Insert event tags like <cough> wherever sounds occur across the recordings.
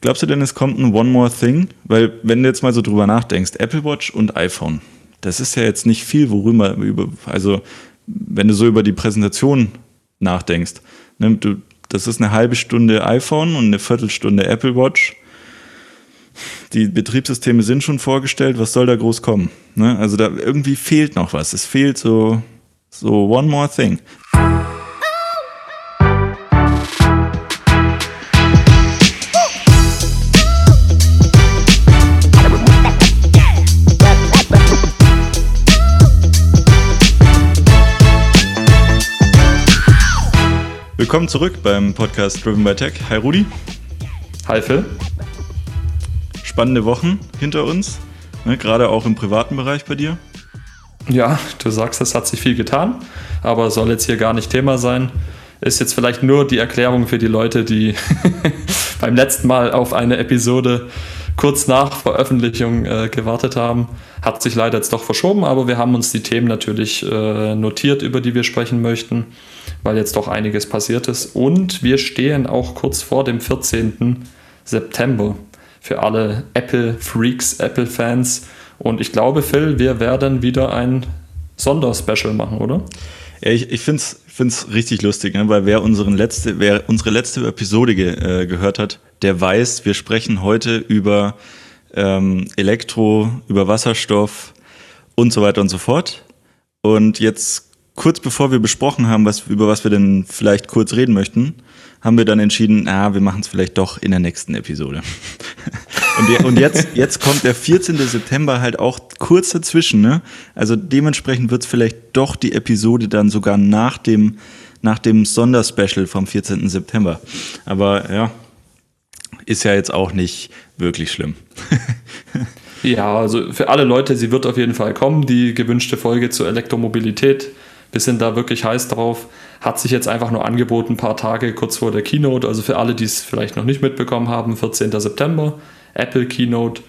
Glaubst du denn, es kommt ein One More Thing? Weil, wenn du jetzt mal so drüber nachdenkst, Apple Watch und iPhone, das ist ja jetzt nicht viel, worüber, über, also, wenn du so über die Präsentation nachdenkst, ne, du, das ist eine halbe Stunde iPhone und eine Viertelstunde Apple Watch. Die Betriebssysteme sind schon vorgestellt, was soll da groß kommen? Ne? Also da irgendwie fehlt noch was. Es fehlt so, so one more thing. Willkommen zurück beim Podcast Driven by Tech. Hi Rudi. Hi Phil. Spannende Wochen hinter uns, ne, gerade auch im privaten Bereich bei dir. Ja, du sagst, es hat sich viel getan, aber soll jetzt hier gar nicht Thema sein. Ist jetzt vielleicht nur die Erklärung für die Leute, die <laughs> beim letzten Mal auf eine Episode kurz nach Veröffentlichung äh, gewartet haben. Hat sich leider jetzt doch verschoben, aber wir haben uns die Themen natürlich äh, notiert, über die wir sprechen möchten weil jetzt doch einiges passiert ist. Und wir stehen auch kurz vor dem 14. September für alle Apple-Freaks, Apple-Fans. Und ich glaube, Phil, wir werden wieder ein Sonderspecial machen, oder? Ja, ich, ich finde es richtig lustig, ne? weil wer, unseren letzte, wer unsere letzte Episode ge, äh, gehört hat, der weiß, wir sprechen heute über ähm, Elektro, über Wasserstoff und so weiter und so fort. Und jetzt kurz bevor wir besprochen haben, was, über was wir denn vielleicht kurz reden möchten, haben wir dann entschieden, ah, wir machen es vielleicht doch in der nächsten Episode. <laughs> und, und jetzt, jetzt kommt der 14. September halt auch kurz dazwischen, ne? Also dementsprechend wird es vielleicht doch die Episode dann sogar nach dem, nach dem Sonderspecial vom 14. September. Aber ja, ist ja jetzt auch nicht wirklich schlimm. <laughs> ja, also für alle Leute, sie wird auf jeden Fall kommen, die gewünschte Folge zur Elektromobilität wir sind da wirklich heiß drauf. Hat sich jetzt einfach nur angeboten, ein paar Tage kurz vor der Keynote. Also für alle, die es vielleicht noch nicht mitbekommen haben, 14. September, Apple Keynote.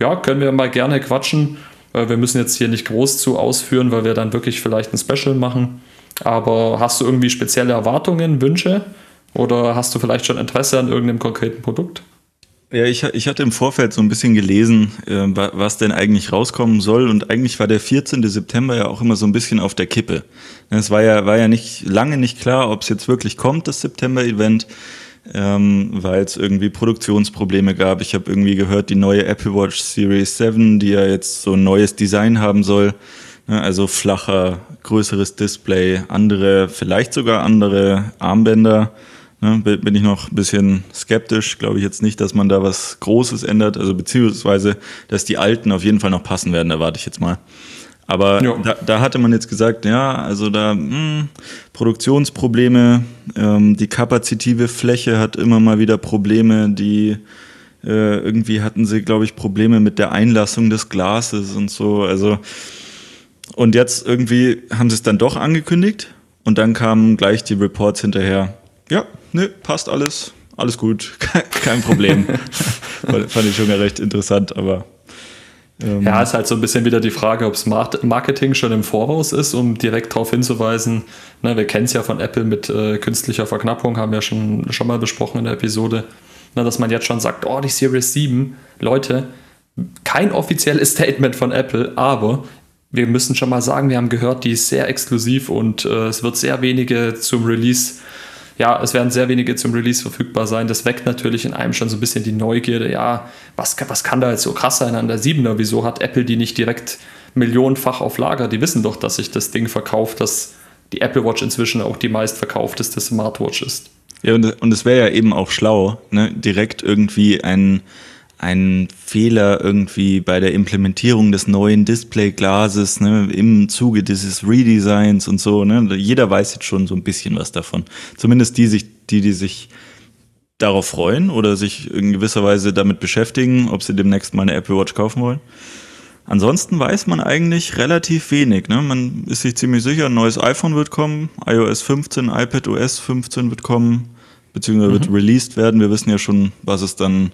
Ja, können wir mal gerne quatschen. Wir müssen jetzt hier nicht groß zu ausführen, weil wir dann wirklich vielleicht ein Special machen. Aber hast du irgendwie spezielle Erwartungen, Wünsche? Oder hast du vielleicht schon Interesse an irgendeinem konkreten Produkt? Ja, ich, ich hatte im Vorfeld so ein bisschen gelesen, äh, was denn eigentlich rauskommen soll. Und eigentlich war der 14. September ja auch immer so ein bisschen auf der Kippe. Es war ja, war ja nicht lange nicht klar, ob es jetzt wirklich kommt, das September-Event, ähm, weil es irgendwie Produktionsprobleme gab. Ich habe irgendwie gehört, die neue Apple Watch Series 7, die ja jetzt so ein neues Design haben soll. Ne, also flacher, größeres Display, andere, vielleicht sogar andere Armbänder Ne, bin ich noch ein bisschen skeptisch. Glaube ich jetzt nicht, dass man da was Großes ändert. Also beziehungsweise, dass die alten auf jeden Fall noch passen werden, erwarte ich jetzt mal. Aber da, da, hatte man jetzt gesagt, ja, also da mh, hm, Produktionsprobleme, ähm, die kapazitive Fläche hat immer mal wieder Probleme, die äh, irgendwie hatten sie, glaube ich, Probleme mit der Einlassung des Glases und so. Also und jetzt irgendwie haben sie es dann doch angekündigt und dann kamen gleich die Reports hinterher. Ja, ne, passt alles, alles gut, <laughs> kein Problem. <laughs> Fand ich schon recht interessant, aber. Ähm ja, ist halt so ein bisschen wieder die Frage, ob es Marketing schon im Voraus ist, um direkt darauf hinzuweisen. Ne, wir kennen es ja von Apple mit äh, künstlicher Verknappung, haben wir schon, schon mal besprochen in der Episode, ne, dass man jetzt schon sagt, oh, die Series 7, Leute, kein offizielles <laughs> Statement von Apple, aber wir müssen schon mal sagen, wir haben gehört, die ist sehr exklusiv und äh, es wird sehr wenige zum Release ja, es werden sehr wenige zum Release verfügbar sein. Das weckt natürlich in einem schon so ein bisschen die Neugierde. Ja, was, was kann da jetzt so krass sein an der 7er? Wieso hat Apple die nicht direkt millionenfach auf Lager? Die wissen doch, dass sich das Ding verkauft, dass die Apple Watch inzwischen auch die meistverkaufteste Smartwatch ist. Ja, und es wäre ja eben auch schlau, ne? direkt irgendwie ein ein Fehler irgendwie bei der Implementierung des neuen Displayglases ne, im Zuge dieses Redesigns und so. Ne? Jeder weiß jetzt schon so ein bisschen was davon. Zumindest die, sich, die, die sich darauf freuen oder sich in gewisser Weise damit beschäftigen, ob sie demnächst mal eine Apple Watch kaufen wollen. Ansonsten weiß man eigentlich relativ wenig. Ne? Man ist sich ziemlich sicher, ein neues iPhone wird kommen, iOS 15, iPadOS 15 wird kommen, beziehungsweise mhm. wird released werden. Wir wissen ja schon, was es dann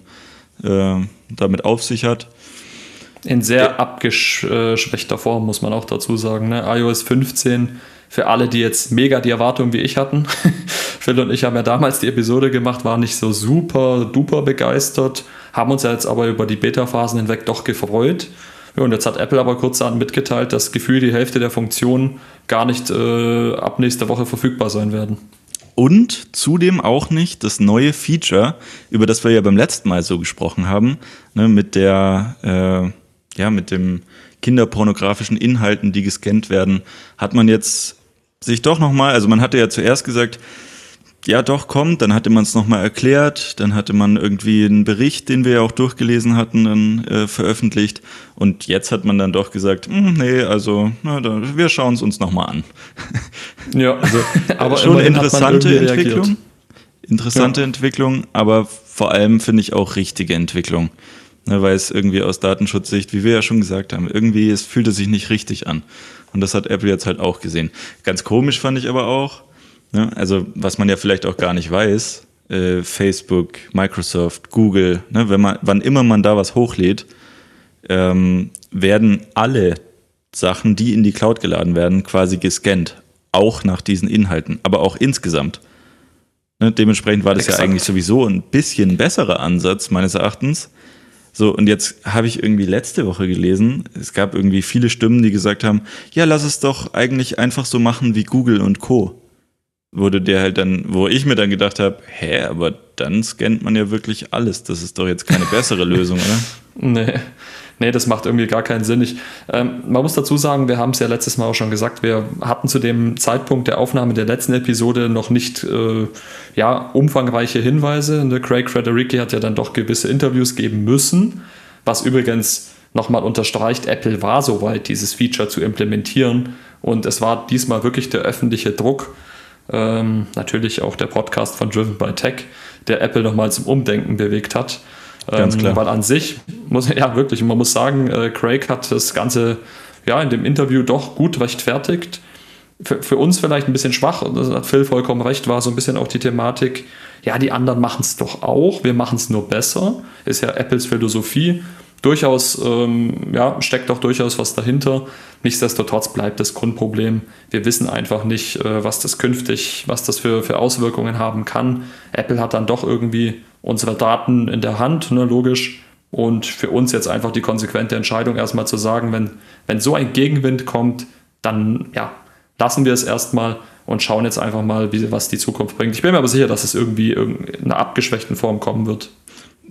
äh, damit auf sich hat. In sehr abgeschwächter Form, muss man auch dazu sagen. Ne? iOS 15 für alle, die jetzt mega die Erwartungen wie ich hatten. <laughs> Phil und ich haben ja damals die Episode gemacht, waren nicht so super duper begeistert, haben uns ja jetzt aber über die Beta-Phasen hinweg doch gefreut. Ja, und jetzt hat Apple aber kurzerhand mitgeteilt, dass gefühlt die Hälfte der Funktionen gar nicht äh, ab nächster Woche verfügbar sein werden. Und zudem auch nicht das neue Feature, über das wir ja beim letzten Mal so gesprochen haben, ne, mit der, äh, ja, mit dem kinderpornografischen Inhalten, die gescannt werden, hat man jetzt sich doch nochmal, also man hatte ja zuerst gesagt, ja doch kommt, dann hatte man es nochmal erklärt, dann hatte man irgendwie einen Bericht, den wir ja auch durchgelesen hatten, dann äh, veröffentlicht und jetzt hat man dann doch gesagt, hm, nee, also na, da, wir schauen es uns nochmal an. <laughs> Ja, also, aber schon interessante Entwicklung. Interessante ja. Entwicklung, aber vor allem finde ich auch richtige Entwicklung. Ne, weil es irgendwie aus Datenschutzsicht, wie wir ja schon gesagt haben, irgendwie es fühlte sich nicht richtig an. Und das hat Apple jetzt halt auch gesehen. Ganz komisch fand ich aber auch, ne, also was man ja vielleicht auch gar nicht weiß, äh, Facebook, Microsoft, Google, ne, wenn man, wann immer man da was hochlädt, ähm, werden alle Sachen, die in die Cloud geladen werden, quasi gescannt. Auch nach diesen Inhalten, aber auch insgesamt. Ne, dementsprechend war das Exakt. ja eigentlich sowieso ein bisschen besserer Ansatz, meines Erachtens, so, und jetzt habe ich irgendwie letzte Woche gelesen, es gab irgendwie viele Stimmen, die gesagt haben, ja, lass es doch eigentlich einfach so machen wie Google und Co. Wurde der halt dann, wo ich mir dann gedacht habe, hä, aber dann scannt man ja wirklich alles. Das ist doch jetzt keine bessere Lösung, oder? <laughs> Nee nee, das macht irgendwie gar keinen Sinn. Ich, ähm, man muss dazu sagen, wir haben es ja letztes Mal auch schon gesagt, wir hatten zu dem Zeitpunkt der Aufnahme der letzten Episode noch nicht äh, ja, umfangreiche Hinweise. Ne? Craig Fredericki hat ja dann doch gewisse Interviews geben müssen, was übrigens nochmal unterstreicht, Apple war soweit, dieses Feature zu implementieren. Und es war diesmal wirklich der öffentliche Druck, ähm, natürlich auch der Podcast von Driven by Tech, der Apple nochmal zum Umdenken bewegt hat. Ganz ähm, klar. Weil an sich, muss <laughs> ja wirklich, man muss sagen, äh, Craig hat das Ganze ja in dem Interview doch gut rechtfertigt. Für, für uns vielleicht ein bisschen schwach, und das hat Phil vollkommen recht, war so ein bisschen auch die Thematik, ja, die anderen machen es doch auch, wir machen es nur besser, ist ja Apples Philosophie. Durchaus, ähm, ja, steckt auch durchaus was dahinter. Nichtsdestotrotz bleibt das Grundproblem. Wir wissen einfach nicht, äh, was das künftig, was das für, für Auswirkungen haben kann. Apple hat dann doch irgendwie unsere Daten in der Hand, ne, logisch. Und für uns jetzt einfach die konsequente Entscheidung, erstmal zu sagen, wenn, wenn so ein Gegenwind kommt, dann ja, lassen wir es erstmal und schauen jetzt einfach mal, wie, was die Zukunft bringt. Ich bin mir aber sicher, dass es irgendwie in einer abgeschwächten Form kommen wird.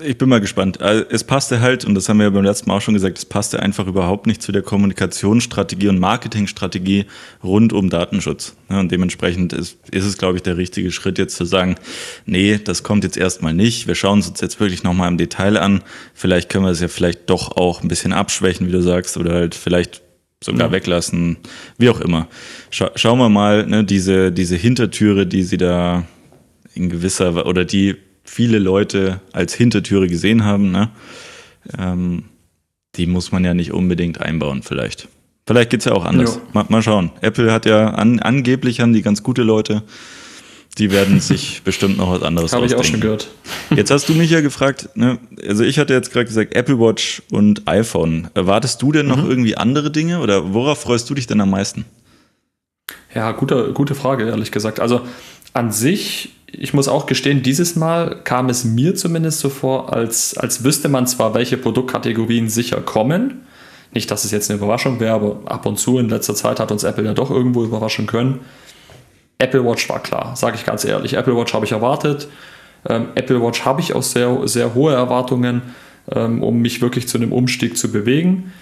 Ich bin mal gespannt. Also, es passte halt, und das haben wir ja beim letzten Mal auch schon gesagt, es passte einfach überhaupt nicht zu der Kommunikationsstrategie und Marketingstrategie rund um Datenschutz. Und dementsprechend ist, ist es, glaube ich, der richtige Schritt jetzt zu sagen, nee, das kommt jetzt erstmal nicht. Wir schauen es uns jetzt wirklich nochmal im Detail an. Vielleicht können wir es ja vielleicht doch auch ein bisschen abschwächen, wie du sagst, oder halt vielleicht sogar ja. weglassen, wie auch immer. Scha schauen wir mal, ne, diese, diese Hintertüre, die sie da in gewisser, oder die viele Leute als Hintertüre gesehen haben, ne? ähm, die muss man ja nicht unbedingt einbauen, vielleicht. Vielleicht geht es ja auch anders. Mal, mal, schauen. Apple hat ja an, angeblich haben die ganz gute Leute. Die werden <laughs> sich bestimmt noch was anderes Habe ich auch schon gehört. Jetzt hast du mich ja gefragt, ne? also ich hatte jetzt gerade gesagt, Apple Watch und iPhone. Erwartest du denn noch mhm. irgendwie andere Dinge oder worauf freust du dich denn am meisten? Ja, gute, gute Frage, ehrlich gesagt. Also an sich ich muss auch gestehen, dieses Mal kam es mir zumindest so vor, als, als wüsste man zwar, welche Produktkategorien sicher kommen. Nicht, dass es jetzt eine Überraschung wäre, aber ab und zu in letzter Zeit hat uns Apple ja doch irgendwo überraschen können. Apple Watch war klar, sage ich ganz ehrlich. Apple Watch habe ich erwartet. Ähm, Apple Watch habe ich auch sehr, sehr hohe Erwartungen, ähm, um mich wirklich zu einem Umstieg zu bewegen.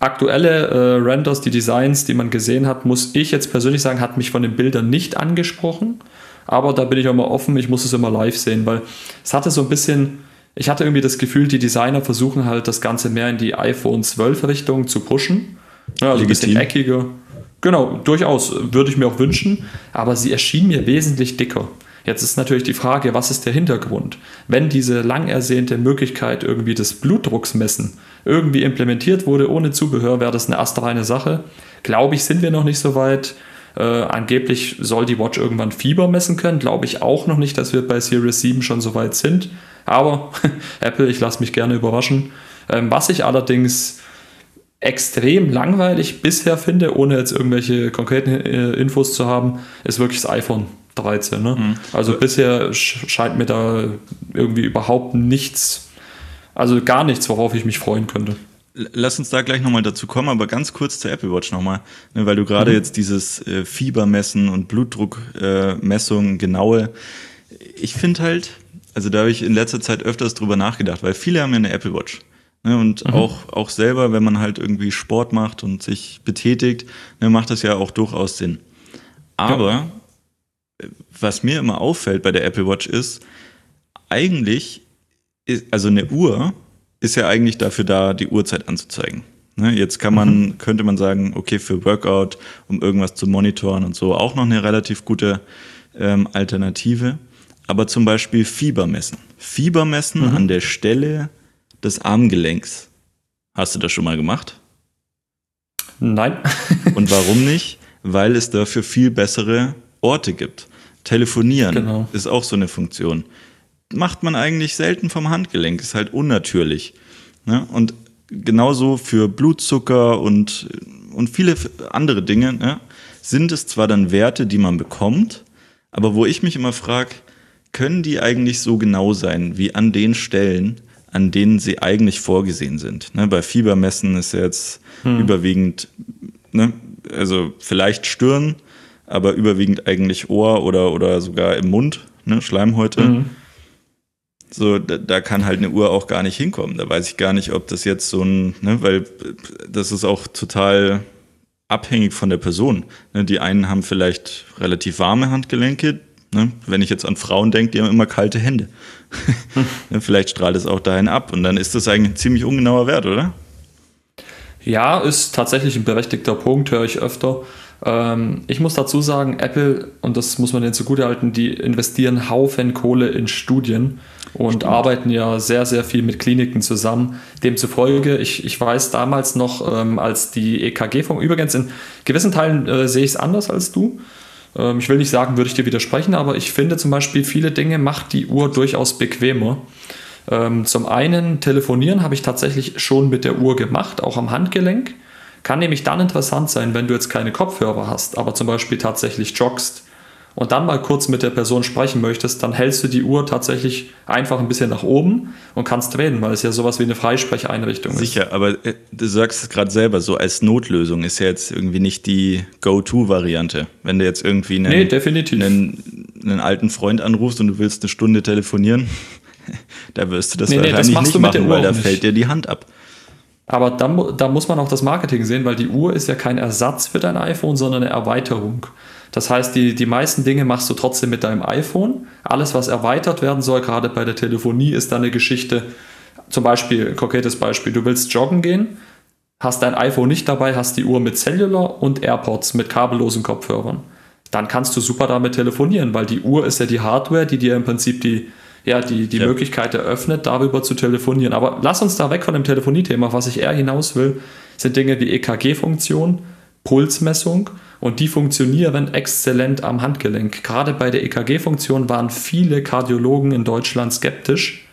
Aktuelle äh, Renders, die Designs, die man gesehen hat, muss ich jetzt persönlich sagen, hat mich von den Bildern nicht angesprochen. Aber da bin ich auch mal offen, ich muss es immer live sehen, weil es hatte so ein bisschen, ich hatte irgendwie das Gefühl, die Designer versuchen halt das Ganze mehr in die iPhone 12 Richtung zu pushen. Ja, also ein bisschen eckiger. Genau, durchaus würde ich mir auch wünschen, aber sie erschien mir wesentlich dicker. Jetzt ist natürlich die Frage, was ist der Hintergrund? Wenn diese lang ersehnte Möglichkeit irgendwie des Blutdrucksmessen irgendwie implementiert wurde ohne Zubehör, wäre das eine astreine Sache. Glaube ich, sind wir noch nicht so weit. Äh, angeblich soll die Watch irgendwann Fieber messen können. Glaube ich auch noch nicht, dass wir bei Series 7 schon so weit sind. Aber <laughs> Apple, ich lasse mich gerne überraschen. Ähm, was ich allerdings extrem langweilig bisher finde, ohne jetzt irgendwelche konkreten äh, Infos zu haben, ist wirklich das iPhone 13. Ne? Mhm. Also bisher scheint mir da irgendwie überhaupt nichts, also gar nichts, worauf ich mich freuen könnte. Lass uns da gleich nochmal dazu kommen, aber ganz kurz zur Apple Watch nochmal, ne, weil du gerade mhm. jetzt dieses äh, Fiebermessen und Blutdruckmessung äh, genaue, ich finde halt, also da habe ich in letzter Zeit öfters drüber nachgedacht, weil viele haben ja eine Apple Watch. Ne, und mhm. auch, auch selber, wenn man halt irgendwie Sport macht und sich betätigt, ne, macht das ja auch durchaus Sinn. Aber ja. Was mir immer auffällt bei der Apple Watch ist, eigentlich, ist, also eine Uhr ist ja eigentlich dafür da, die Uhrzeit anzuzeigen. Ne, jetzt kann man, mhm. könnte man sagen, okay, für Workout, um irgendwas zu monitoren und so, auch noch eine relativ gute ähm, Alternative. Aber zum Beispiel Fieber messen. Fieber messen mhm. an der Stelle des Armgelenks. Hast du das schon mal gemacht? Nein. und warum <laughs> nicht? Weil es dafür viel bessere Orte gibt. Telefonieren genau. ist auch so eine Funktion macht man eigentlich selten vom Handgelenk, ist halt unnatürlich. Ne? Und genauso für Blutzucker und, und viele andere Dinge ne? sind es zwar dann Werte, die man bekommt, aber wo ich mich immer frage, können die eigentlich so genau sein wie an den Stellen, an denen sie eigentlich vorgesehen sind? Ne? Bei Fiebermessen ist ja jetzt hm. überwiegend, ne? also vielleicht Stirn, aber überwiegend eigentlich Ohr oder, oder sogar im Mund, ne? Schleimhäute. Mhm. So, da, da, kann halt eine Uhr auch gar nicht hinkommen. Da weiß ich gar nicht, ob das jetzt so ein, ne, weil das ist auch total abhängig von der Person. Ne, die einen haben vielleicht relativ warme Handgelenke. Ne, wenn ich jetzt an Frauen denke, die haben immer kalte Hände. <laughs> ne, vielleicht strahlt es auch dahin ab und dann ist das eigentlich ein ziemlich ungenauer Wert, oder? Ja, ist tatsächlich ein berechtigter Punkt, höre ich öfter. Ähm, ich muss dazu sagen, Apple, und das muss man denen zugutehalten, die investieren Haufen Kohle in Studien und Stimmt. arbeiten ja sehr, sehr viel mit Kliniken zusammen. Demzufolge, ich, ich weiß damals noch, ähm, als die EKG-Funktion, übrigens in gewissen Teilen äh, sehe ich es anders als du. Ähm, ich will nicht sagen, würde ich dir widersprechen, aber ich finde zum Beispiel, viele Dinge macht die Uhr durchaus bequemer. Ähm, zum einen, telefonieren habe ich tatsächlich schon mit der Uhr gemacht, auch am Handgelenk. Kann nämlich dann interessant sein, wenn du jetzt keine Kopfhörer hast, aber zum Beispiel tatsächlich joggst und dann mal kurz mit der Person sprechen möchtest, dann hältst du die Uhr tatsächlich einfach ein bisschen nach oben und kannst reden, weil es ja sowas wie eine Freisprecheinrichtung ist. Sicher, aber äh, du sagst es gerade selber, so als Notlösung ist ja jetzt irgendwie nicht die Go-To-Variante. Wenn du jetzt irgendwie einen, nee. Einen, einen, alten Freund anrufst und du willst eine Stunde telefonieren, <laughs> da wirst du das nee, wahrscheinlich nee, das nicht machen, weil da fällt dir die Hand ab. Aber da, da muss man auch das Marketing sehen, weil die Uhr ist ja kein Ersatz für dein iPhone, sondern eine Erweiterung. Das heißt, die, die meisten Dinge machst du trotzdem mit deinem iPhone. Alles, was erweitert werden soll, gerade bei der Telefonie, ist dann eine Geschichte. Zum Beispiel, konkretes Beispiel, du willst joggen gehen, hast dein iPhone nicht dabei, hast die Uhr mit Cellular und AirPods mit kabellosen Kopfhörern. Dann kannst du super damit telefonieren, weil die Uhr ist ja die Hardware, die dir im Prinzip die, ja, die, die ja. Möglichkeit eröffnet, darüber zu telefonieren. Aber lass uns da weg von dem Telefoniethema. Was ich eher hinaus will, sind Dinge wie EKG-Funktion, Pulsmessung und die funktionieren exzellent am Handgelenk. Gerade bei der EKG-Funktion waren viele Kardiologen in Deutschland skeptisch.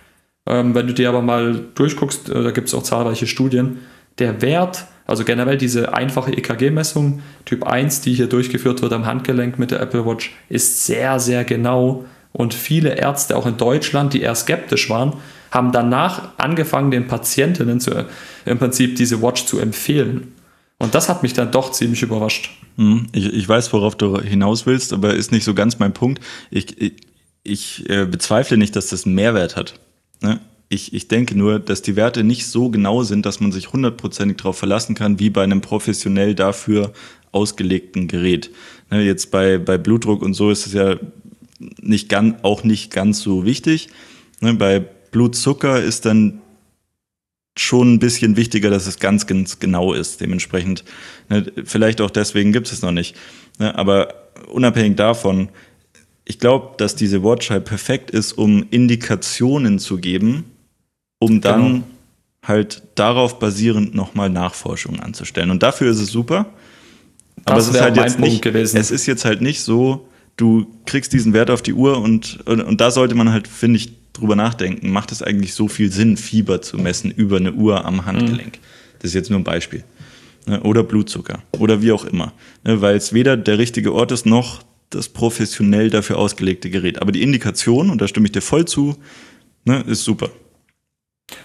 Ähm, wenn du dir aber mal durchguckst, äh, da gibt es auch zahlreiche Studien, der Wert, also generell diese einfache EKG-Messung, Typ 1, die hier durchgeführt wird am Handgelenk mit der Apple Watch, ist sehr, sehr genau. Und viele Ärzte, auch in Deutschland, die eher skeptisch waren, haben danach angefangen, den Patientinnen zu, im Prinzip diese Watch zu empfehlen. Und das hat mich dann doch ziemlich überrascht. Hm, ich, ich weiß, worauf du hinaus willst, aber ist nicht so ganz mein Punkt. Ich, ich, ich äh, bezweifle nicht, dass das einen Mehrwert hat. Ne? Ich, ich denke nur, dass die Werte nicht so genau sind, dass man sich hundertprozentig darauf verlassen kann, wie bei einem professionell dafür ausgelegten Gerät. Ne, jetzt bei, bei Blutdruck und so ist es ja nicht ganz, auch nicht ganz so wichtig. Ne, bei Blutzucker ist dann schon ein bisschen wichtiger, dass es ganz, ganz genau ist. Dementsprechend, ne, vielleicht auch deswegen gibt es es noch nicht. Ne, aber unabhängig davon, ich glaube, dass diese Watch halt perfekt ist, um Indikationen zu geben, um dann genau. halt darauf basierend nochmal Nachforschungen anzustellen. Und dafür ist es super. Aber das es ist halt jetzt nicht, gewesen. es ist jetzt halt nicht so, du kriegst diesen Wert auf die Uhr und, und, und da sollte man halt, finde ich, drüber nachdenken, macht es eigentlich so viel Sinn, Fieber zu messen über eine Uhr am Handgelenk? Mhm. Das ist jetzt nur ein Beispiel. ne, oder Blutzucker oder wie auch immer, ne, weil es weder der richtige Ort ist noch das professionell dafür ausgelegte Gerät. Aber die Indikation, und da stimme ich dir voll zu, ne, ist super.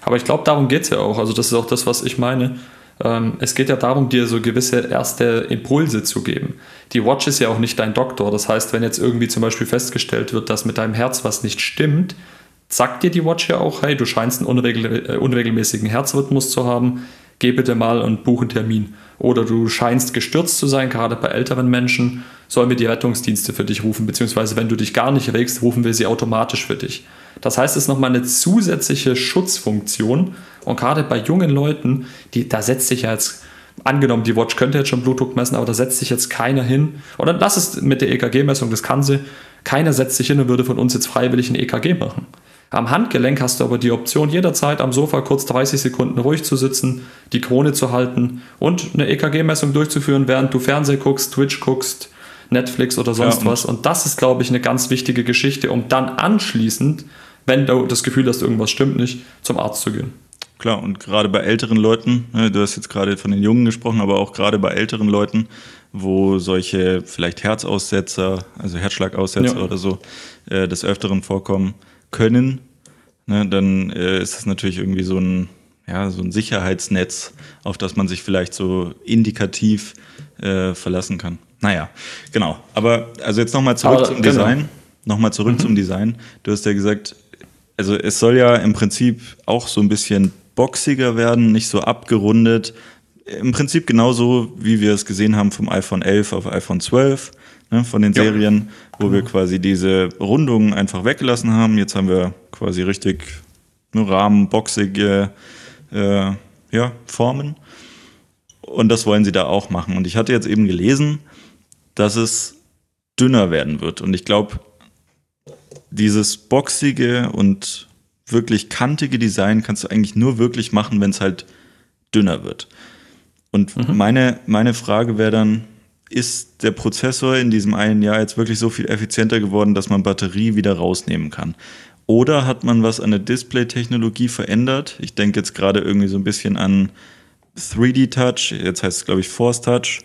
Aber ich glaube, darum geht es ja auch. Also das ist auch das, was ich meine. Ähm, es geht ja darum, dir so gewisse erste Impulse zu geben. Die Watch ist ja auch nicht dein Doktor. Das heißt, wenn jetzt irgendwie zum Beispiel festgestellt wird, dass mit deinem Herz was nicht stimmt, sagt dir die Watch ja auch, hey, du scheinst einen unregel äh, unregelmäßigen Herzrhythmus zu haben, geh bitte mal und buche einen Termin. Oder du scheinst gestürzt zu sein, gerade bei älteren Menschen, sollen wir die Rettungsdienste für dich rufen, beziehungsweise wenn du dich gar nicht regst, rufen wir sie automatisch für dich. Das heißt, es ist nochmal eine zusätzliche Schutzfunktion und gerade bei jungen Leuten, die, da setzt sich ja jetzt, angenommen, die Watch könnte jetzt schon Blutdruck messen, aber da setzt sich jetzt keiner hin. Oder lass es mit der EKG-Messung, das kann sie. Keiner setzt sich hin und würde von uns jetzt freiwillig ein EKG machen. Am Handgelenk hast du aber die Option, jederzeit am Sofa kurz 30 Sekunden ruhig zu sitzen, die Krone zu halten und eine EKG-Messung durchzuführen, während du Fernsehen guckst, Twitch guckst, Netflix oder sonst ja, was. Und das ist, glaube ich, eine ganz wichtige Geschichte, um dann anschließend, wenn du das Gefühl hast, irgendwas stimmt nicht, zum Arzt zu gehen. Klar, und gerade bei älteren Leuten, ne, du hast jetzt gerade von den Jungen gesprochen, aber auch gerade bei älteren Leuten, wo solche vielleicht Herzaussetzer, also Herzschlagaussetzer ja. oder so, äh, des Öfteren vorkommen können, ne, dann äh, ist es natürlich irgendwie so ein, ja, so ein Sicherheitsnetz, auf das man sich vielleicht so indikativ äh, verlassen kann. Naja, genau. Aber also jetzt nochmal zurück Aber, zum genau. Design. Nochmal zurück mhm. zum Design. Du hast ja gesagt, also es soll ja im Prinzip auch so ein bisschen boxiger werden, nicht so abgerundet. Im Prinzip genauso, wie wir es gesehen haben vom iPhone 11 auf iPhone 12, ne, von den ja. Serien, wo mhm. wir quasi diese Rundungen einfach weggelassen haben. Jetzt haben wir quasi richtig nur rahmenboxige äh, ja, Formen. Und das wollen sie da auch machen. Und ich hatte jetzt eben gelesen, dass es dünner werden wird. Und ich glaube, dieses boxige und wirklich kantige Design kannst du eigentlich nur wirklich machen, wenn es halt dünner wird. Und mhm. meine, meine Frage wäre dann, ist der Prozessor in diesem einen Jahr jetzt wirklich so viel effizienter geworden, dass man Batterie wieder rausnehmen kann? Oder hat man was an der Display-Technologie verändert? Ich denke jetzt gerade irgendwie so ein bisschen an 3D-Touch, jetzt heißt es, glaube ich, Force Touch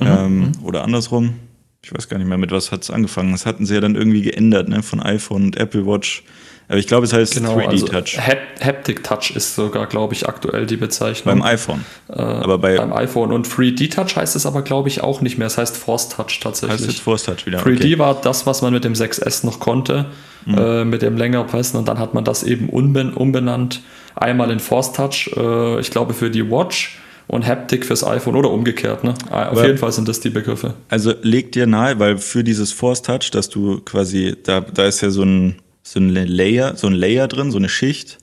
mhm. ähm, mhm. oder andersrum. Ich weiß gar nicht mehr, mit was hat es angefangen. Das hatten sie ja dann irgendwie geändert, ne? von iPhone und Apple Watch aber ich glaube, es heißt genau, 3D Touch. Also Haptic Touch ist sogar, glaube ich, aktuell die Bezeichnung. Beim iPhone. Äh, aber bei beim iPhone. Und 3D Touch heißt es aber, glaube ich, auch nicht mehr. Es heißt Force Touch tatsächlich. Heißt jetzt Force Touch wieder. 3D okay. war das, was man mit dem 6S noch konnte, mhm. äh, mit dem länger pressen. Und dann hat man das eben umben umbenannt. Einmal in Force Touch, äh, ich glaube, für die Watch und Haptic fürs iPhone oder umgekehrt. Ne? Auf Aber jeden Fall sind das die Begriffe. Also legt dir nahe, weil für dieses Force Touch, dass du quasi, da, da ist ja so ein so ein Layer, so ein Layer drin, so eine Schicht,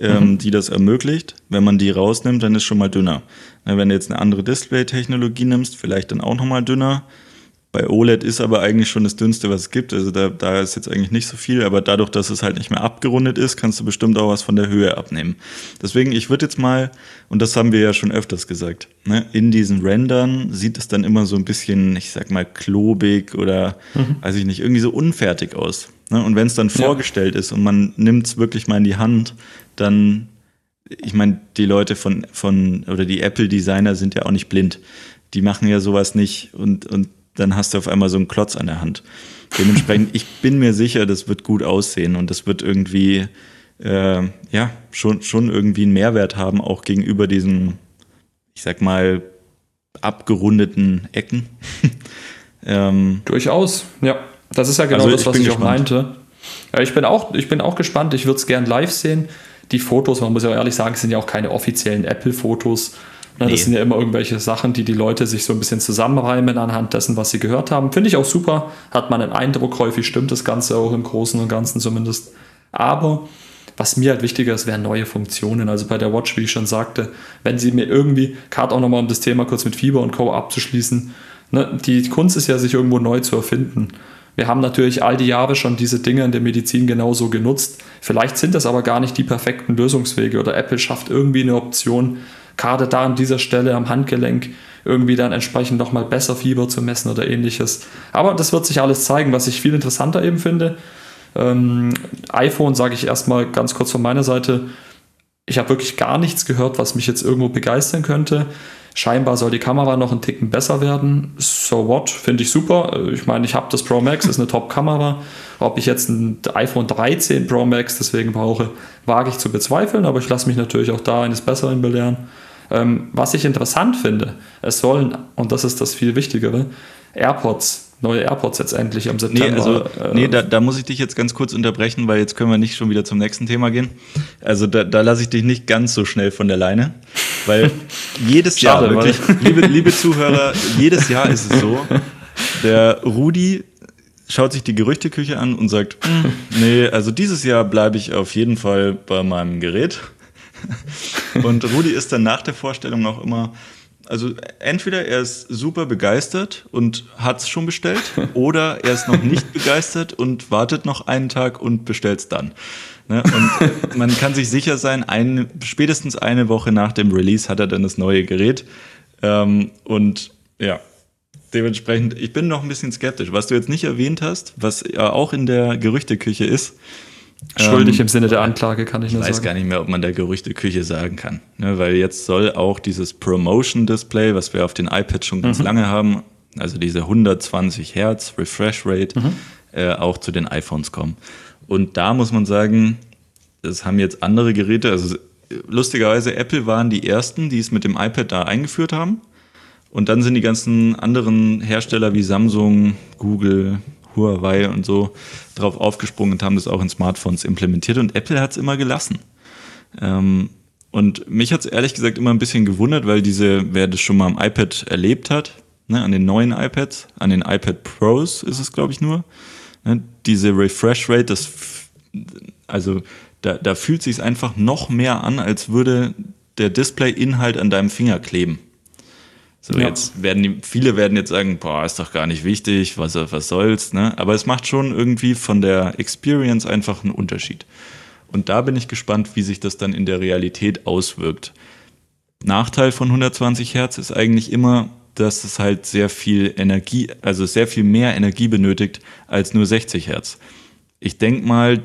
ähm, mhm. die das ermöglicht. Wenn man die rausnimmt, dann ist schon mal dünner. wenn du jetzt eine andere Display-Technologie nimmst, vielleicht dann auch nochmal dünner. Bei OLED ist aber eigentlich schon das dünnste, was es gibt. Also da, da ist jetzt eigentlich nicht so viel, aber dadurch, dass es halt nicht mehr abgerundet ist, kannst du bestimmt auch was von der Höhe abnehmen. Deswegen, ich würde jetzt mal, und das haben wir ja schon öfters gesagt, ne, in diesen Rendern sieht es dann immer so ein bisschen, ich sag mal, klobig oder, mhm. weiß ich nicht, irgendwie so unfertig aus. Ne? Und wenn es dann vorgestellt ja. ist und man nimmt es wirklich mal in die Hand, dann, ich meine, die Leute von, von, oder die Apple-Designer sind ja auch nicht blind. Die machen ja sowas nicht und, und dann hast du auf einmal so einen Klotz an der Hand. Dementsprechend, <laughs> ich bin mir sicher, das wird gut aussehen und das wird irgendwie, äh, ja, schon, schon irgendwie einen Mehrwert haben, auch gegenüber diesen, ich sag mal, abgerundeten Ecken. <laughs> ähm, Durchaus, ja. Das ist ja genau also das, was ich gespannt. auch meinte. Ja, ich bin auch, ich bin auch gespannt. Ich würde es gern live sehen. Die Fotos, man muss ja ehrlich sagen, sind ja auch keine offiziellen Apple-Fotos. Ne, nee. Das sind ja immer irgendwelche Sachen, die die Leute sich so ein bisschen zusammenreimen anhand dessen, was sie gehört haben. Finde ich auch super. Hat man einen Eindruck, häufig stimmt das Ganze auch im Großen und Ganzen zumindest. Aber was mir halt wichtiger ist, wären neue Funktionen. Also bei der Watch, wie ich schon sagte, wenn sie mir irgendwie, gerade auch nochmal um das Thema kurz mit Fieber und Co. abzuschließen, ne, die Kunst ist ja, sich irgendwo neu zu erfinden. Wir haben natürlich all die Jahre schon diese Dinge in der Medizin genauso genutzt. Vielleicht sind das aber gar nicht die perfekten Lösungswege oder Apple schafft irgendwie eine Option, gerade da an dieser Stelle am Handgelenk irgendwie dann entsprechend nochmal besser Fieber zu messen oder ähnliches. Aber das wird sich alles zeigen, was ich viel interessanter eben finde. Ähm, iPhone sage ich erstmal ganz kurz von meiner Seite. Ich habe wirklich gar nichts gehört, was mich jetzt irgendwo begeistern könnte. Scheinbar soll die Kamera noch einen Ticken besser werden. So what? Finde ich super. Ich meine, ich habe das Pro Max, ist eine Top-Kamera. Ob ich jetzt ein iPhone 13 Pro Max deswegen brauche, wage ich zu bezweifeln, aber ich lasse mich natürlich auch da eines Besseren belehren. Ähm, was ich interessant finde, es sollen, und das ist das viel Wichtigere, AirPods neue AirPods jetzt endlich am September. Nee, also, äh, nee da, da, muss ich dich jetzt ganz kurz unterbrechen, weil jetzt können wir nicht schon wieder zum nächsten Thema gehen. Also da, da lasse ich dich nicht ganz so schnell von der Leine, weil <laughs> jedes Schade, Jahr, wirklich, liebe, liebe Zuhörer, jedes Jahr ist es so, der Rudi schaut sich die Gerüchteküche an und sagt, <laughs> nee, also dieses Jahr bleibe ich auf jeden Fall bei meinem Gerät. <laughs> Und Rudi ist dann nach der Vorstellung auch immer, also entweder er ist super begeistert und hat es schon bestellt, <laughs> oder er ist noch nicht begeistert und wartet noch einen Tag und bestellt es dann. Ne? Und man kann sich sicher sein, ein, spätestens eine Woche nach dem Release hat er dann das neue Gerät. Ähm, und ja, dementsprechend, ich bin noch ein bisschen skeptisch. Was du jetzt nicht erwähnt hast, was ja auch in der Gerüchteküche ist, Schuldig ähm, im Sinne der Anklage, kann ich, nur sagen. Ich weiß gar nicht mehr, ob man der Gerüchteküche sagen kann. Ne, weil jetzt soll auch dieses Promotion-Display, was wir auf den iPads schon ganz mhm. lange haben, also diese 120 Hertz Refresh Rate, mhm. äh, auch zu den iPhones kommen. Und da muss man sagen, das haben jetzt andere Geräte, also lustigerweise Apple waren die ersten, die es mit dem iPad da eingeführt haben. Und dann sind die ganzen anderen Hersteller wie Samsung, Google, Huawei und so drauf aufgesprungen und haben das auch in Smartphones implementiert und Apple hat es immer gelassen. Ähm, und mich hat es ehrlich gesagt immer ein bisschen gewundert, weil diese, wer das schon mal am iPad erlebt hat, ne, an den neuen iPads, an den iPad Pros ist es, glaube ich, nur, ne, diese Refresh Rate, das, also da, da fühlt sich einfach noch mehr an, als würde der Display-Inhalt an deinem Finger kleben. So, ja. jetzt werden die, viele werden jetzt sagen, boah, ist doch gar nicht wichtig, was, was soll's, ne? Aber es macht schon irgendwie von der Experience einfach einen Unterschied. Und da bin ich gespannt, wie sich das dann in der Realität auswirkt. Nachteil von 120 Hertz ist eigentlich immer, dass es halt sehr viel Energie, also sehr viel mehr Energie benötigt als nur 60 Hertz. Ich denke mal,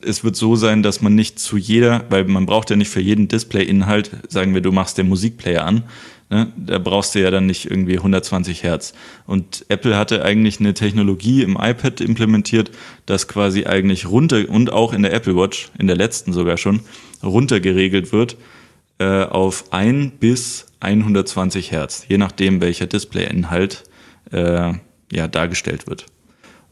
es wird so sein, dass man nicht zu jeder, weil man braucht ja nicht für jeden Display-Inhalt, sagen wir, du machst den Musikplayer an, Ne? Da brauchst du ja dann nicht irgendwie 120 Hertz. Und Apple hatte eigentlich eine Technologie im iPad implementiert, das quasi eigentlich runter und auch in der Apple Watch, in der letzten sogar schon, runter geregelt wird äh, auf 1 bis 120 Hertz, je nachdem, welcher Displayinhalt äh, ja, dargestellt wird.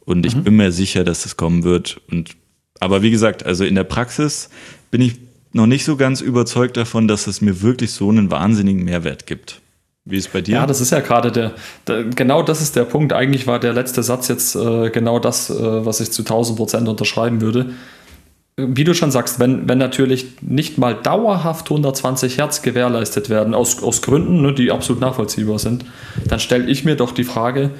Und ich mhm. bin mir sicher, dass das kommen wird. Und aber wie gesagt, also in der Praxis bin ich noch nicht so ganz überzeugt davon, dass es mir wirklich so einen wahnsinnigen Mehrwert gibt. Wie ist es bei dir? Ja, das ist ja gerade der, der, genau das ist der Punkt. Eigentlich war der letzte Satz jetzt äh, genau das, äh, was ich zu 1000 Prozent unterschreiben würde. Wie du schon sagst, wenn, wenn natürlich nicht mal dauerhaft 120 Hertz gewährleistet werden, aus, aus Gründen, ne, die absolut nachvollziehbar sind, dann stelle ich mir doch die Frage,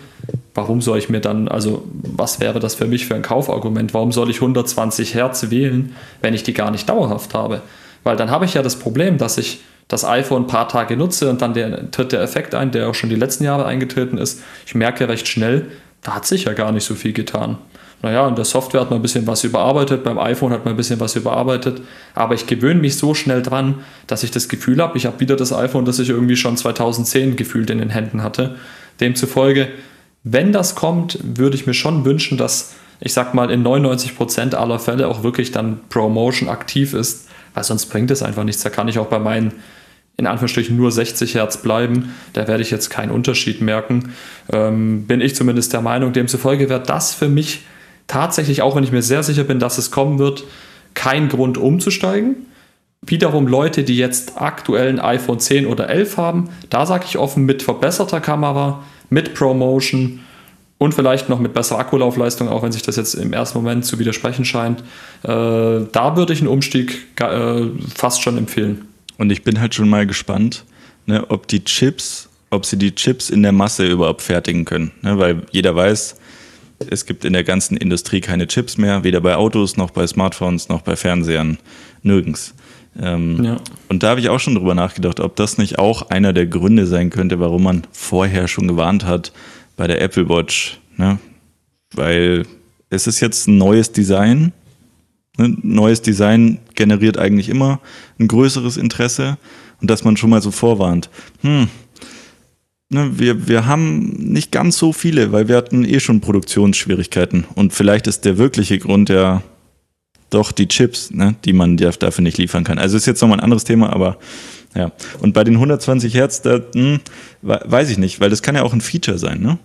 warum soll ich mir dann, also was wäre das für mich für ein Kaufargument? Warum soll ich 120 Hertz wählen, wenn ich die gar nicht dauerhaft habe? Weil dann habe ich ja das Problem, dass ich das iPhone ein paar Tage nutze und dann der, tritt der Effekt ein, der auch schon die letzten Jahre eingetreten ist. Ich merke recht schnell, da hat sich ja gar nicht so viel getan. Naja, in der Software hat man ein bisschen was überarbeitet, beim iPhone hat man ein bisschen was überarbeitet, aber ich gewöhne mich so schnell dran, dass ich das Gefühl habe, ich habe wieder das iPhone, das ich irgendwie schon 2010 gefühlt in den Händen hatte. Demzufolge wenn das kommt, würde ich mir schon wünschen, dass ich sag mal in 99% aller Fälle auch wirklich dann Promotion aktiv ist, weil sonst bringt es einfach nichts. Da kann ich auch bei meinen in Anführungsstrichen nur 60 Hertz bleiben. Da werde ich jetzt keinen Unterschied merken. Ähm, bin ich zumindest der Meinung. Demzufolge wäre das für mich tatsächlich, auch wenn ich mir sehr sicher bin, dass es kommen wird, kein Grund umzusteigen. Wiederum Leute, die jetzt aktuell ein iPhone 10 oder 11 haben, da sage ich offen, mit verbesserter Kamera mit Promotion und vielleicht noch mit besserer Akkulaufleistung, auch wenn sich das jetzt im ersten Moment zu widersprechen scheint. Äh, da würde ich einen Umstieg äh, fast schon empfehlen. Und ich bin halt schon mal gespannt, ne, ob die Chips, ob sie die Chips in der Masse überhaupt fertigen können. Ne, weil jeder weiß, es gibt in der ganzen Industrie keine Chips mehr, weder bei Autos noch bei Smartphones noch bei Fernsehern, nirgends. Ähm, ja. Und da habe ich auch schon drüber nachgedacht, ob das nicht auch einer der Gründe sein könnte, warum man vorher schon gewarnt hat bei der Apple Watch. Ne? Weil es ist jetzt ein neues Design. Ne? Neues Design generiert eigentlich immer ein größeres Interesse und dass man schon mal so vorwarnt. Hm, ne, wir, wir haben nicht ganz so viele, weil wir hatten eh schon Produktionsschwierigkeiten. Und vielleicht ist der wirkliche Grund ja doch die Chips, ne, die man dafür nicht liefern kann. Also ist jetzt nochmal ein anderes Thema, aber ja. Und bei den 120 Hertz, da, hm, weiß ich nicht, weil das kann ja auch ein Feature sein, ne?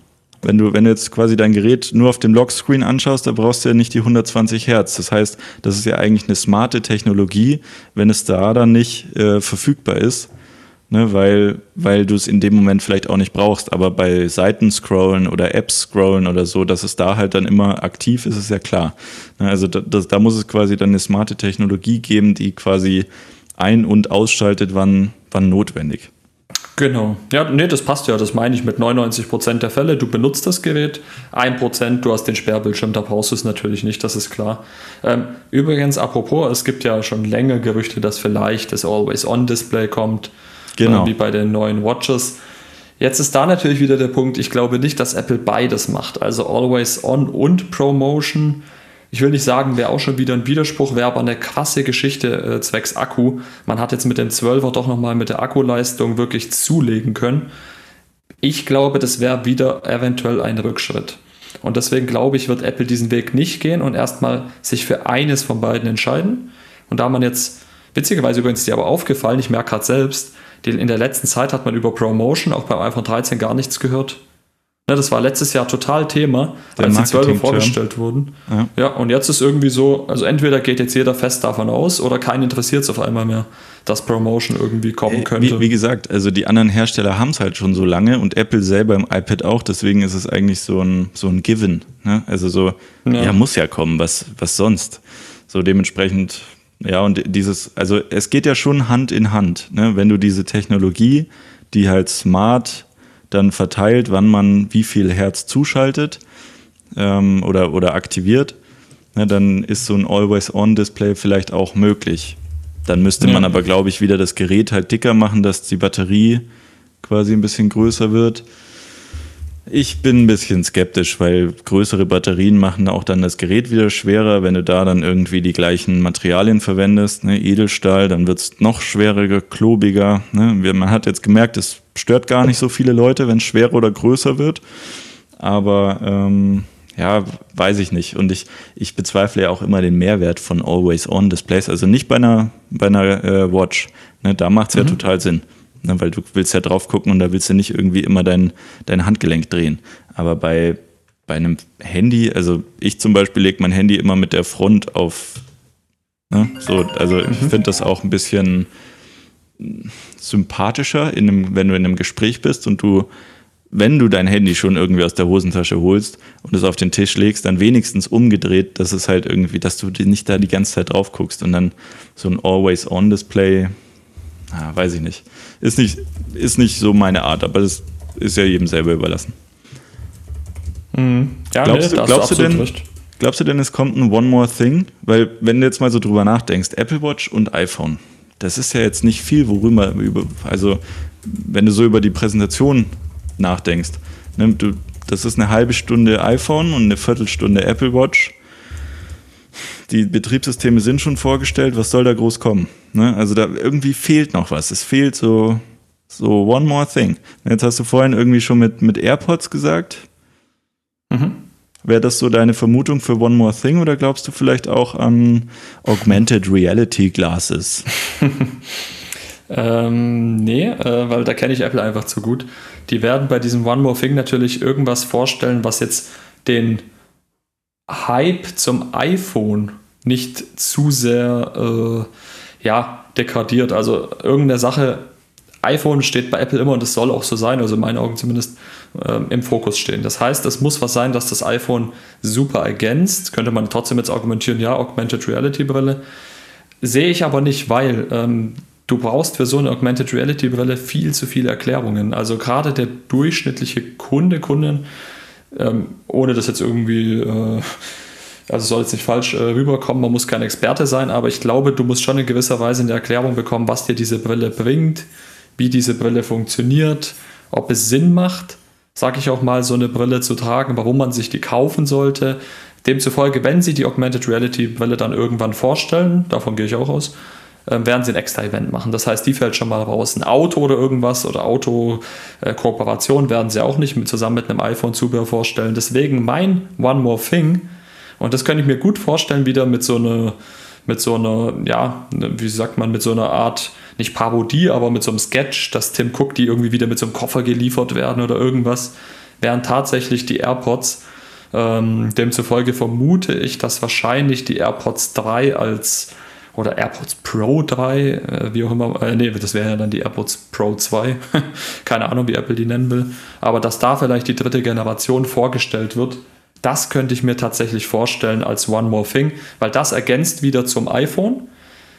Wenn du, wenn du jetzt quasi dein Gerät nur auf dem Lockscreen anschaust, da brauchst du ja nicht die 120 Hertz. Das heißt, das ist ja eigentlich eine smarte Technologie, wenn es da dann nicht äh, verfügbar ist ne, weil, weil du es in dem Moment vielleicht auch nicht brauchst. Aber bei Seiten scrollen oder Apps scrollen oder so, dass es da halt dann immer aktiv ist, ist ja klar. Ne, also da, das, da muss es quasi dann eine smarte Technologie geben, die quasi ein- und ausschaltet, wann, wann notwendig. Genau. Ja, nee, das passt ja. Das meine ich mit 99% der Fälle. Du benutzt das Gerät, 1% du hast den Sperrbildschirm, da brauchst du es natürlich nicht, das ist klar. Ähm, übrigens, apropos, es gibt ja schon länger Gerüchte, dass vielleicht das Always-On-Display kommt. Genau. wie bei den neuen Watches. Jetzt ist da natürlich wieder der Punkt, ich glaube nicht, dass Apple beides macht. Also Always On und Promotion. Ich will nicht sagen, wäre auch schon wieder ein Widerspruch, wäre aber eine krasse Geschichte äh, zwecks Akku. Man hat jetzt mit dem 12er doch nochmal mit der Akkuleistung wirklich zulegen können. Ich glaube, das wäre wieder eventuell ein Rückschritt. Und deswegen glaube ich, wird Apple diesen Weg nicht gehen und erstmal sich für eines von beiden entscheiden. Und da man jetzt, witzigerweise übrigens dir aber aufgefallen, ich merke gerade selbst, in der letzten Zeit hat man über Promotion auch beim iPhone 13 gar nichts gehört. Ne, das war letztes Jahr total Thema, der als die 12 vorgestellt wurden. Ja. ja, und jetzt ist irgendwie so, also entweder geht jetzt jeder fest davon aus oder keinen interessiert es auf einmal mehr, dass Promotion irgendwie kommen könnte. Wie, wie gesagt, also die anderen Hersteller haben es halt schon so lange und Apple selber im iPad auch, deswegen ist es eigentlich so ein, so ein Given. Ne? Also so, ja. ja, muss ja kommen, was, was sonst. So dementsprechend ja, und dieses, also es geht ja schon Hand in Hand, ne? wenn du diese Technologie, die halt smart dann verteilt, wann man wie viel Herz zuschaltet ähm, oder, oder aktiviert, ne? dann ist so ein Always-On-Display vielleicht auch möglich. Dann müsste ja. man aber, glaube ich, wieder das Gerät halt dicker machen, dass die Batterie quasi ein bisschen größer wird. Ich bin ein bisschen skeptisch, weil größere Batterien machen auch dann das Gerät wieder schwerer. Wenn du da dann irgendwie die gleichen Materialien verwendest, ne, Edelstahl, dann wird es noch schwerer, klobiger. Ne. Man hat jetzt gemerkt, es stört gar nicht so viele Leute, wenn es schwerer oder größer wird. Aber ähm, ja, weiß ich nicht. Und ich, ich bezweifle ja auch immer den Mehrwert von Always-On-Displays. Also nicht bei einer, bei einer äh, Watch. Ne, da macht es mhm. ja total Sinn. Ne, weil du willst ja drauf gucken und da willst du nicht irgendwie immer dein, dein Handgelenk drehen. Aber bei, bei einem Handy, also ich zum Beispiel lege mein Handy immer mit der Front auf. Ne, so, also mhm. ich finde das auch ein bisschen sympathischer, in einem, wenn du in einem Gespräch bist und du, wenn du dein Handy schon irgendwie aus der Hosentasche holst und es auf den Tisch legst, dann wenigstens umgedreht, dass es halt irgendwie, dass du nicht da die ganze Zeit drauf guckst und dann so ein Always-On-Display, ah, weiß ich nicht. Ist nicht, ist nicht so meine Art, aber das ist ja jedem selber überlassen. Mhm. Ja, glaubst, nee, du, glaubst du denn, recht. glaubst du denn, es kommt ein One More Thing? Weil, wenn du jetzt mal so drüber nachdenkst, Apple Watch und iPhone, das ist ja jetzt nicht viel, worüber, über, also, wenn du so über die Präsentation nachdenkst, ne, du, das ist eine halbe Stunde iPhone und eine Viertelstunde Apple Watch die Betriebssysteme sind schon vorgestellt, was soll da groß kommen? Ne? Also da irgendwie fehlt noch was. Es fehlt so, so one more thing. Jetzt hast du vorhin irgendwie schon mit, mit AirPods gesagt. Mhm. Wäre das so deine Vermutung für One More Thing oder glaubst du vielleicht auch an Augmented Reality Glasses? <laughs> ähm, nee, äh, weil da kenne ich Apple einfach zu gut. Die werden bei diesem One More Thing natürlich irgendwas vorstellen, was jetzt den Hype zum iPhone nicht zu sehr äh, ja, degradiert. Also irgendeine Sache, iPhone steht bei Apple immer und das soll auch so sein, also in meinen Augen zumindest ähm, im Fokus stehen. Das heißt, es muss was sein, dass das iPhone super ergänzt. Könnte man trotzdem jetzt argumentieren, ja, Augmented Reality Brille. Sehe ich aber nicht, weil ähm, du brauchst für so eine Augmented Reality Brille viel zu viele Erklärungen. Also gerade der durchschnittliche Kunde, Kunden, ähm, ohne das jetzt irgendwie äh, also soll jetzt nicht falsch äh, rüberkommen, man muss kein Experte sein, aber ich glaube, du musst schon in gewisser Weise eine Erklärung bekommen, was dir diese Brille bringt, wie diese Brille funktioniert, ob es Sinn macht, sage ich auch mal, so eine Brille zu tragen, warum man sich die kaufen sollte, Demzufolge, wenn sie die Augmented Reality Brille dann irgendwann vorstellen, davon gehe ich auch aus, äh, werden sie ein extra Event machen. Das heißt, die fällt schon mal raus. Ein Auto oder irgendwas oder Auto-Kooperation werden sie auch nicht mit, zusammen mit einem iPhone-Zubehör vorstellen. Deswegen mein One More Thing, und das könnte ich mir gut vorstellen, wieder mit so einer, mit so einer, ja, wie sagt man, mit so einer Art, nicht Parodie, aber mit so einem Sketch, dass Tim Cook die irgendwie wieder mit so einem Koffer geliefert werden oder irgendwas, wären tatsächlich die AirPods. Ähm, demzufolge vermute ich, dass wahrscheinlich die AirPods 3 als oder AirPods Pro 3, äh, wie auch immer, äh, nee, das wäre ja dann die AirPods Pro 2, <laughs> keine Ahnung, wie Apple die nennen will, aber dass da vielleicht die dritte Generation vorgestellt wird, das könnte ich mir tatsächlich vorstellen als One More Thing, weil das ergänzt wieder zum iPhone.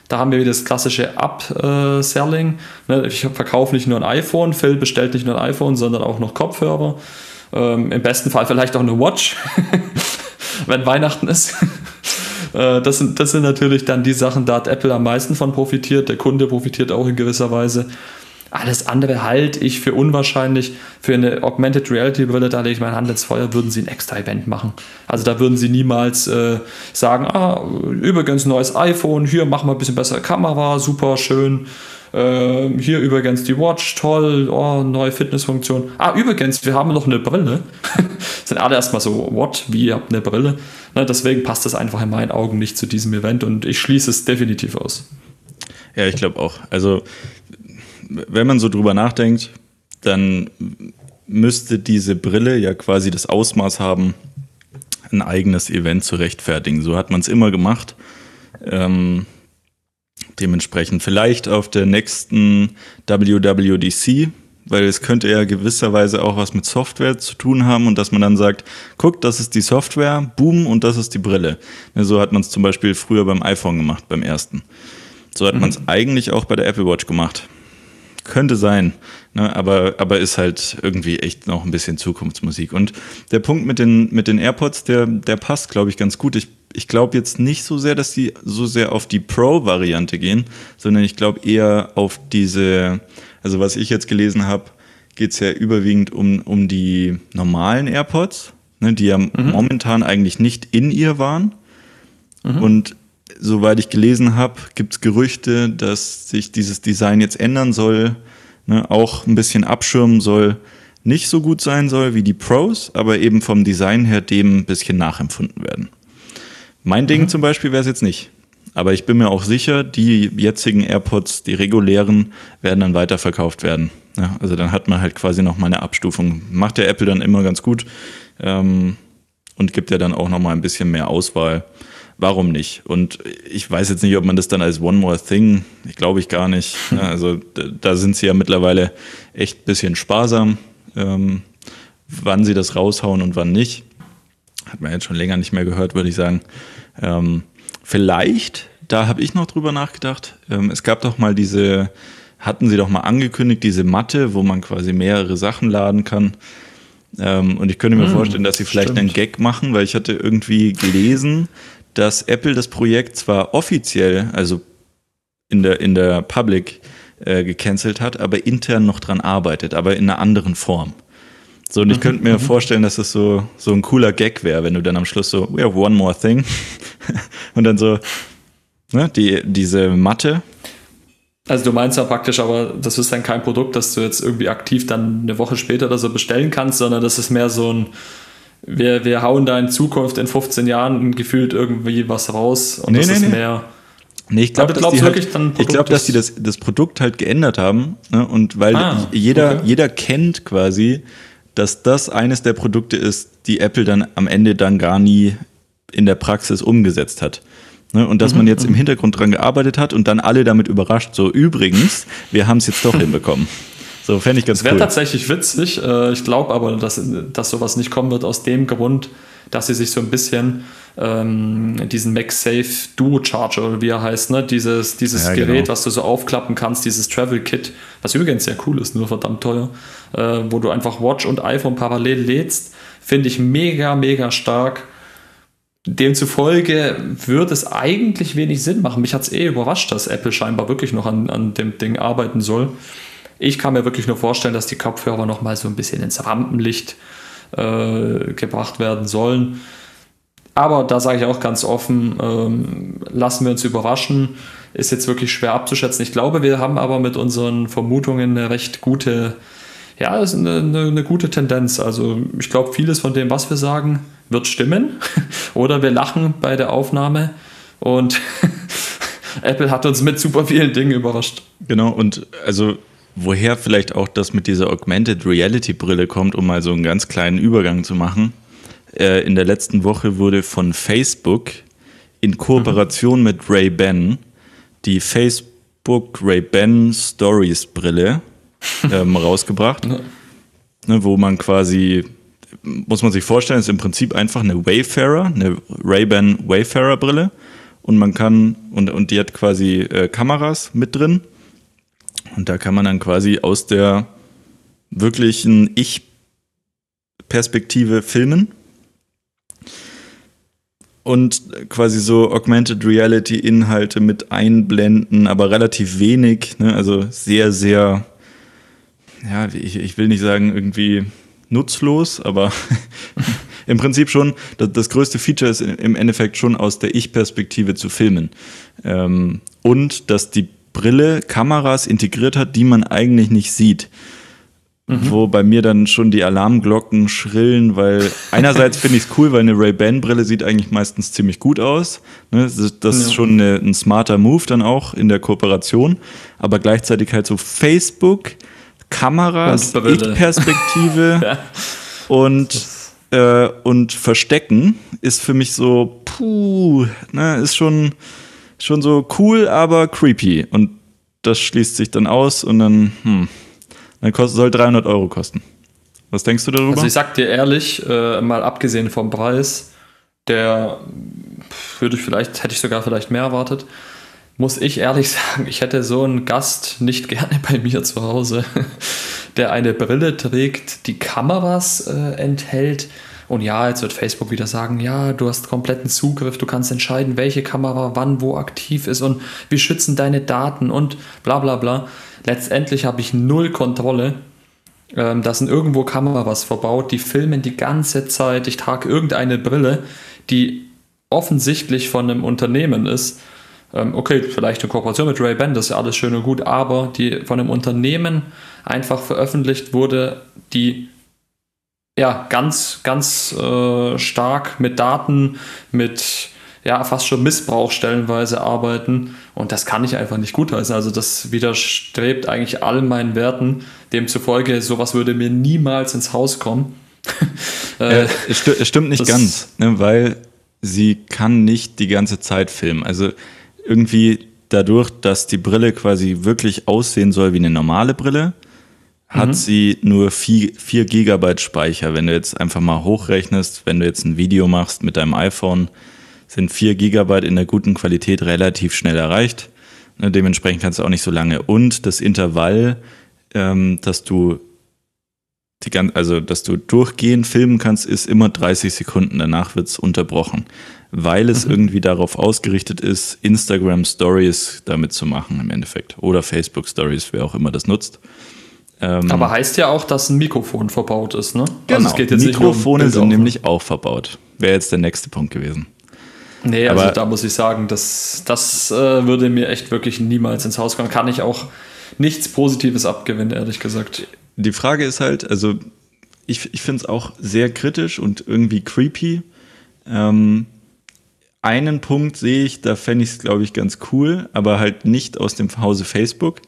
Da haben wir wieder das klassische Upselling. Ne? Ich verkaufe nicht nur ein iPhone, Phil bestellt nicht nur ein iPhone, sondern auch noch Kopfhörer. Ähm, Im besten Fall vielleicht auch eine Watch, <laughs> wenn Weihnachten ist. <laughs> Äh, das, sind, das sind natürlich dann die Sachen, da hat Apple am meisten von profitiert. Der Kunde profitiert auch in gewisser Weise. Alles andere halte ich für unwahrscheinlich. Für eine Augmented Reality Brille, da lege ich meine Hand ins Feuer, würden sie ein extra Event machen. Also da würden sie niemals äh, sagen, ah, übrigens neues iPhone, hier machen wir ein bisschen bessere Kamera, super schön. Äh, hier übrigens die Watch, toll, oh, neue Fitnessfunktion. Ah, übrigens, wir haben noch eine Brille. <laughs> Sind alle erstmal so, what, wie, ihr habt eine Brille? Ne, deswegen passt das einfach in meinen Augen nicht zu diesem Event und ich schließe es definitiv aus. Ja, ich glaube auch. Also wenn man so drüber nachdenkt, dann müsste diese Brille ja quasi das Ausmaß haben, ein eigenes Event zu rechtfertigen. So hat man es immer gemacht. Ähm, dementsprechend vielleicht auf der nächsten WWDC, weil es könnte ja gewisserweise auch was mit Software zu tun haben und dass man dann sagt, guck, das ist die Software, boom, und das ist die Brille. So hat man es zum Beispiel früher beim iPhone gemacht, beim ersten. So hat mhm. man es eigentlich auch bei der Apple Watch gemacht. Könnte sein, ne, aber, aber ist halt irgendwie echt noch ein bisschen Zukunftsmusik. Und der Punkt mit den, mit den AirPods, der, der passt, glaube ich, ganz gut. Ich, ich glaube jetzt nicht so sehr, dass die so sehr auf die Pro-Variante gehen, sondern ich glaube eher auf diese, also was ich jetzt gelesen habe, geht es ja überwiegend um, um die normalen AirPods, ne, die ja mhm. momentan eigentlich nicht in ihr waren. Mhm. Und soweit ich gelesen habe, gibt es Gerüchte, dass sich dieses Design jetzt ändern soll, ne, auch ein bisschen abschirmen soll, nicht so gut sein soll wie die Pros, aber eben vom Design her dem ein bisschen nachempfunden werden. Mein Ding mhm. zum Beispiel wäre es jetzt nicht. Aber ich bin mir auch sicher, die jetzigen AirPods, die regulären, werden dann weiterverkauft werden. Ja, also dann hat man halt quasi noch mal eine Abstufung. Macht der Apple dann immer ganz gut ähm, und gibt ja dann auch noch mal ein bisschen mehr Auswahl warum nicht? Und ich weiß jetzt nicht, ob man das dann als One More Thing, ich glaube ich gar nicht. <laughs> Also da sind sie ja mittlerweile echt ein bisschen sparsam, ähm, wann sie das raushauen und wann nicht. Hat man jetzt schon länger nicht mehr gehört, würde ich sagen. Ähm, vielleicht, da habe ich noch drüber nachgedacht, ähm, es gab doch mal diese, hatten sie doch mal angekündigt, diese Matte, wo man quasi mehrere Sachen laden kann. Ähm, und ich könnte mir hm, vorstellen, dass sie vielleicht stimmt. einen Gag machen, weil ich hatte irgendwie gelesen, dass Apple das Projekt zwar offiziell, also in der, in der Public äh, gecancelt hat, aber intern noch dran arbeitet, aber in einer anderen Form. So, und ich mhm, könnte mir mhm. vorstellen, dass das so, so ein cooler Gag wäre, wenn du dann am Schluss so, we have one more thing. <laughs> und dann so, ne, die, diese Matte. Also du meinst ja praktisch, aber das ist dann kein Produkt, das du jetzt irgendwie aktiv dann eine Woche später oder so bestellen kannst, sondern das ist mehr so ein, wir, wir hauen da in Zukunft in 15 Jahren gefühlt irgendwie was raus und nee, das nee, ist nee. mehr. Nee, ich glaube, dass, die halt, ich glaub, dass die das, das Produkt halt geändert haben. Ne? Und weil ah, jeder, okay. jeder kennt quasi, dass das eines der Produkte ist, die Apple dann am Ende dann gar nie in der Praxis umgesetzt hat. Ne? Und dass mhm, man jetzt im mhm. Hintergrund dran gearbeitet hat und dann alle damit überrascht, so übrigens, wir haben es jetzt doch <laughs> hinbekommen. So fände ich ganz das cool. Wäre tatsächlich witzig. Äh, ich glaube aber, dass, dass sowas nicht kommen wird aus dem Grund, dass sie sich so ein bisschen ähm, diesen MagSafe Duo Charger oder wie er heißt, ne? dieses, dieses ja, Gerät, genau. was du so aufklappen kannst, dieses Travel Kit, was übrigens sehr cool ist, nur verdammt teuer, äh, wo du einfach Watch und iPhone parallel lädst, finde ich mega, mega stark. Demzufolge wird es eigentlich wenig Sinn machen. Mich hat es eh überrascht, dass Apple scheinbar wirklich noch an, an dem Ding arbeiten soll. Ich kann mir wirklich nur vorstellen, dass die Kopfhörer noch mal so ein bisschen ins Rampenlicht äh, gebracht werden sollen. aber da sage ich auch ganz offen, ähm, lassen wir uns überraschen. Ist jetzt wirklich schwer abzuschätzen. Ich glaube, wir haben aber mit unseren Vermutungen eine recht gute, ja, ist eine, eine, eine gute Tendenz. Also ich glaube, vieles von dem, was wir sagen, wird stimmen. <laughs> Oder wir lachen bei der Aufnahme und <laughs> Apple hat uns mit super vielen Dingen überrascht. Genau, und also woher vielleicht auch das mit dieser Augmented Reality Brille kommt, um mal so einen ganz kleinen Übergang zu machen. Äh, in der letzten Woche wurde von Facebook in Kooperation mhm. mit Ray-Ban die Facebook Ray-Ban Stories Brille <laughs> ähm, rausgebracht, ne, wo man quasi, muss man sich vorstellen, ist im Prinzip einfach eine Wayfarer, eine Ray-Ban Wayfarer Brille und man kann, und, und die hat quasi äh, Kameras mit drin und da kann man dann quasi aus der wirklichen Ich-Perspektive filmen und quasi so Augmented Reality Inhalte mit einblenden, aber relativ wenig, ne? also sehr, sehr, ja, ich, ich will nicht sagen irgendwie nutzlos, aber <laughs> im Prinzip schon, das, das, größte Feature ist im Endeffekt schon aus der Ich-Perspektive zu filmen. Ähm, und dass die Brille Kameras integriert hat, die man eigentlich nicht sieht. Mhm. Wo bei mir dann schon die Alarmglocken schrillen, weil <laughs> einerseits finde ich es cool, weil eine Ray-Ban-Brille sieht eigentlich meistens ziemlich gut aus. Ne? Das, ist schon eine, ein smarter Move dann auch in der Kooperation. Aber gleichzeitig halt so Facebook, Kameras, Ich-Perspektive <laughs> ja. und, äh, und Verstecken ist für mich so, puh, ne? ist schon, schon so cool, aber creepy. Und das schließt sich dann aus und dann, hm. Dann kostet, soll 300 Euro kosten. Was denkst du darüber? Also ich sag dir ehrlich, äh, mal abgesehen vom Preis, der würde ich vielleicht, hätte ich sogar vielleicht mehr erwartet, muss ich ehrlich <laughs> sagen, ich hätte so einen Gast nicht gerne bei mir zu Hause, <laughs> der eine Brille trägt, die Kameras äh, enthält. Und ja, jetzt wird Facebook wieder sagen, ja, du hast kompletten Zugriff, du kannst entscheiden, welche Kamera wann wo aktiv ist und wir schützen deine Daten und bla bla bla. Letztendlich habe ich null Kontrolle. Ähm, da sind irgendwo Kameras verbaut, die filmen die ganze Zeit. Ich trage irgendeine Brille, die offensichtlich von einem Unternehmen ist. Ähm, okay, vielleicht eine Kooperation mit Ray-Ban, das ist ja alles schön und gut, aber die von einem Unternehmen einfach veröffentlicht wurde, die ja ganz, ganz äh, stark mit Daten, mit ja fast schon Missbrauch stellenweise arbeiten. Und das kann ich einfach nicht gutheißen. Also das widerstrebt eigentlich all meinen Werten. Demzufolge, sowas würde mir niemals ins Haus kommen. <laughs> äh, es, es, stimmt nicht ganz, ne, weil sie kann nicht die ganze Zeit filmen. Also irgendwie dadurch, dass die Brille quasi wirklich aussehen soll wie eine normale Brille, hat mhm. sie nur 4, 4 Gigabyte Speicher. Wenn du jetzt einfach mal hochrechnest, wenn du jetzt ein Video machst mit deinem iPhone, sind 4 Gigabyte in der guten Qualität relativ schnell erreicht. Ne, dementsprechend kannst du auch nicht so lange. Und das Intervall, ähm, dass du die ganze, also dass du durchgehend filmen kannst, ist immer 30 Sekunden. Danach wird es unterbrochen, weil es mhm. irgendwie darauf ausgerichtet ist, Instagram Stories damit zu machen im Endeffekt oder Facebook Stories, wer auch immer das nutzt. Ähm, Aber heißt ja auch, dass ein Mikrofon verbaut ist, ne? Also genau. Also Mikrofone um sind nämlich auch verbaut. Wäre jetzt der nächste Punkt gewesen. Nee, also da muss ich sagen, das, das äh, würde mir echt wirklich niemals ins Haus kommen. Kann ich auch nichts Positives abgewinnen, ehrlich gesagt. Die Frage ist halt, also ich, ich finde es auch sehr kritisch und irgendwie creepy. Ähm, einen Punkt sehe ich, da fände ich es, glaube ich, ganz cool, aber halt nicht aus dem Hause Facebook.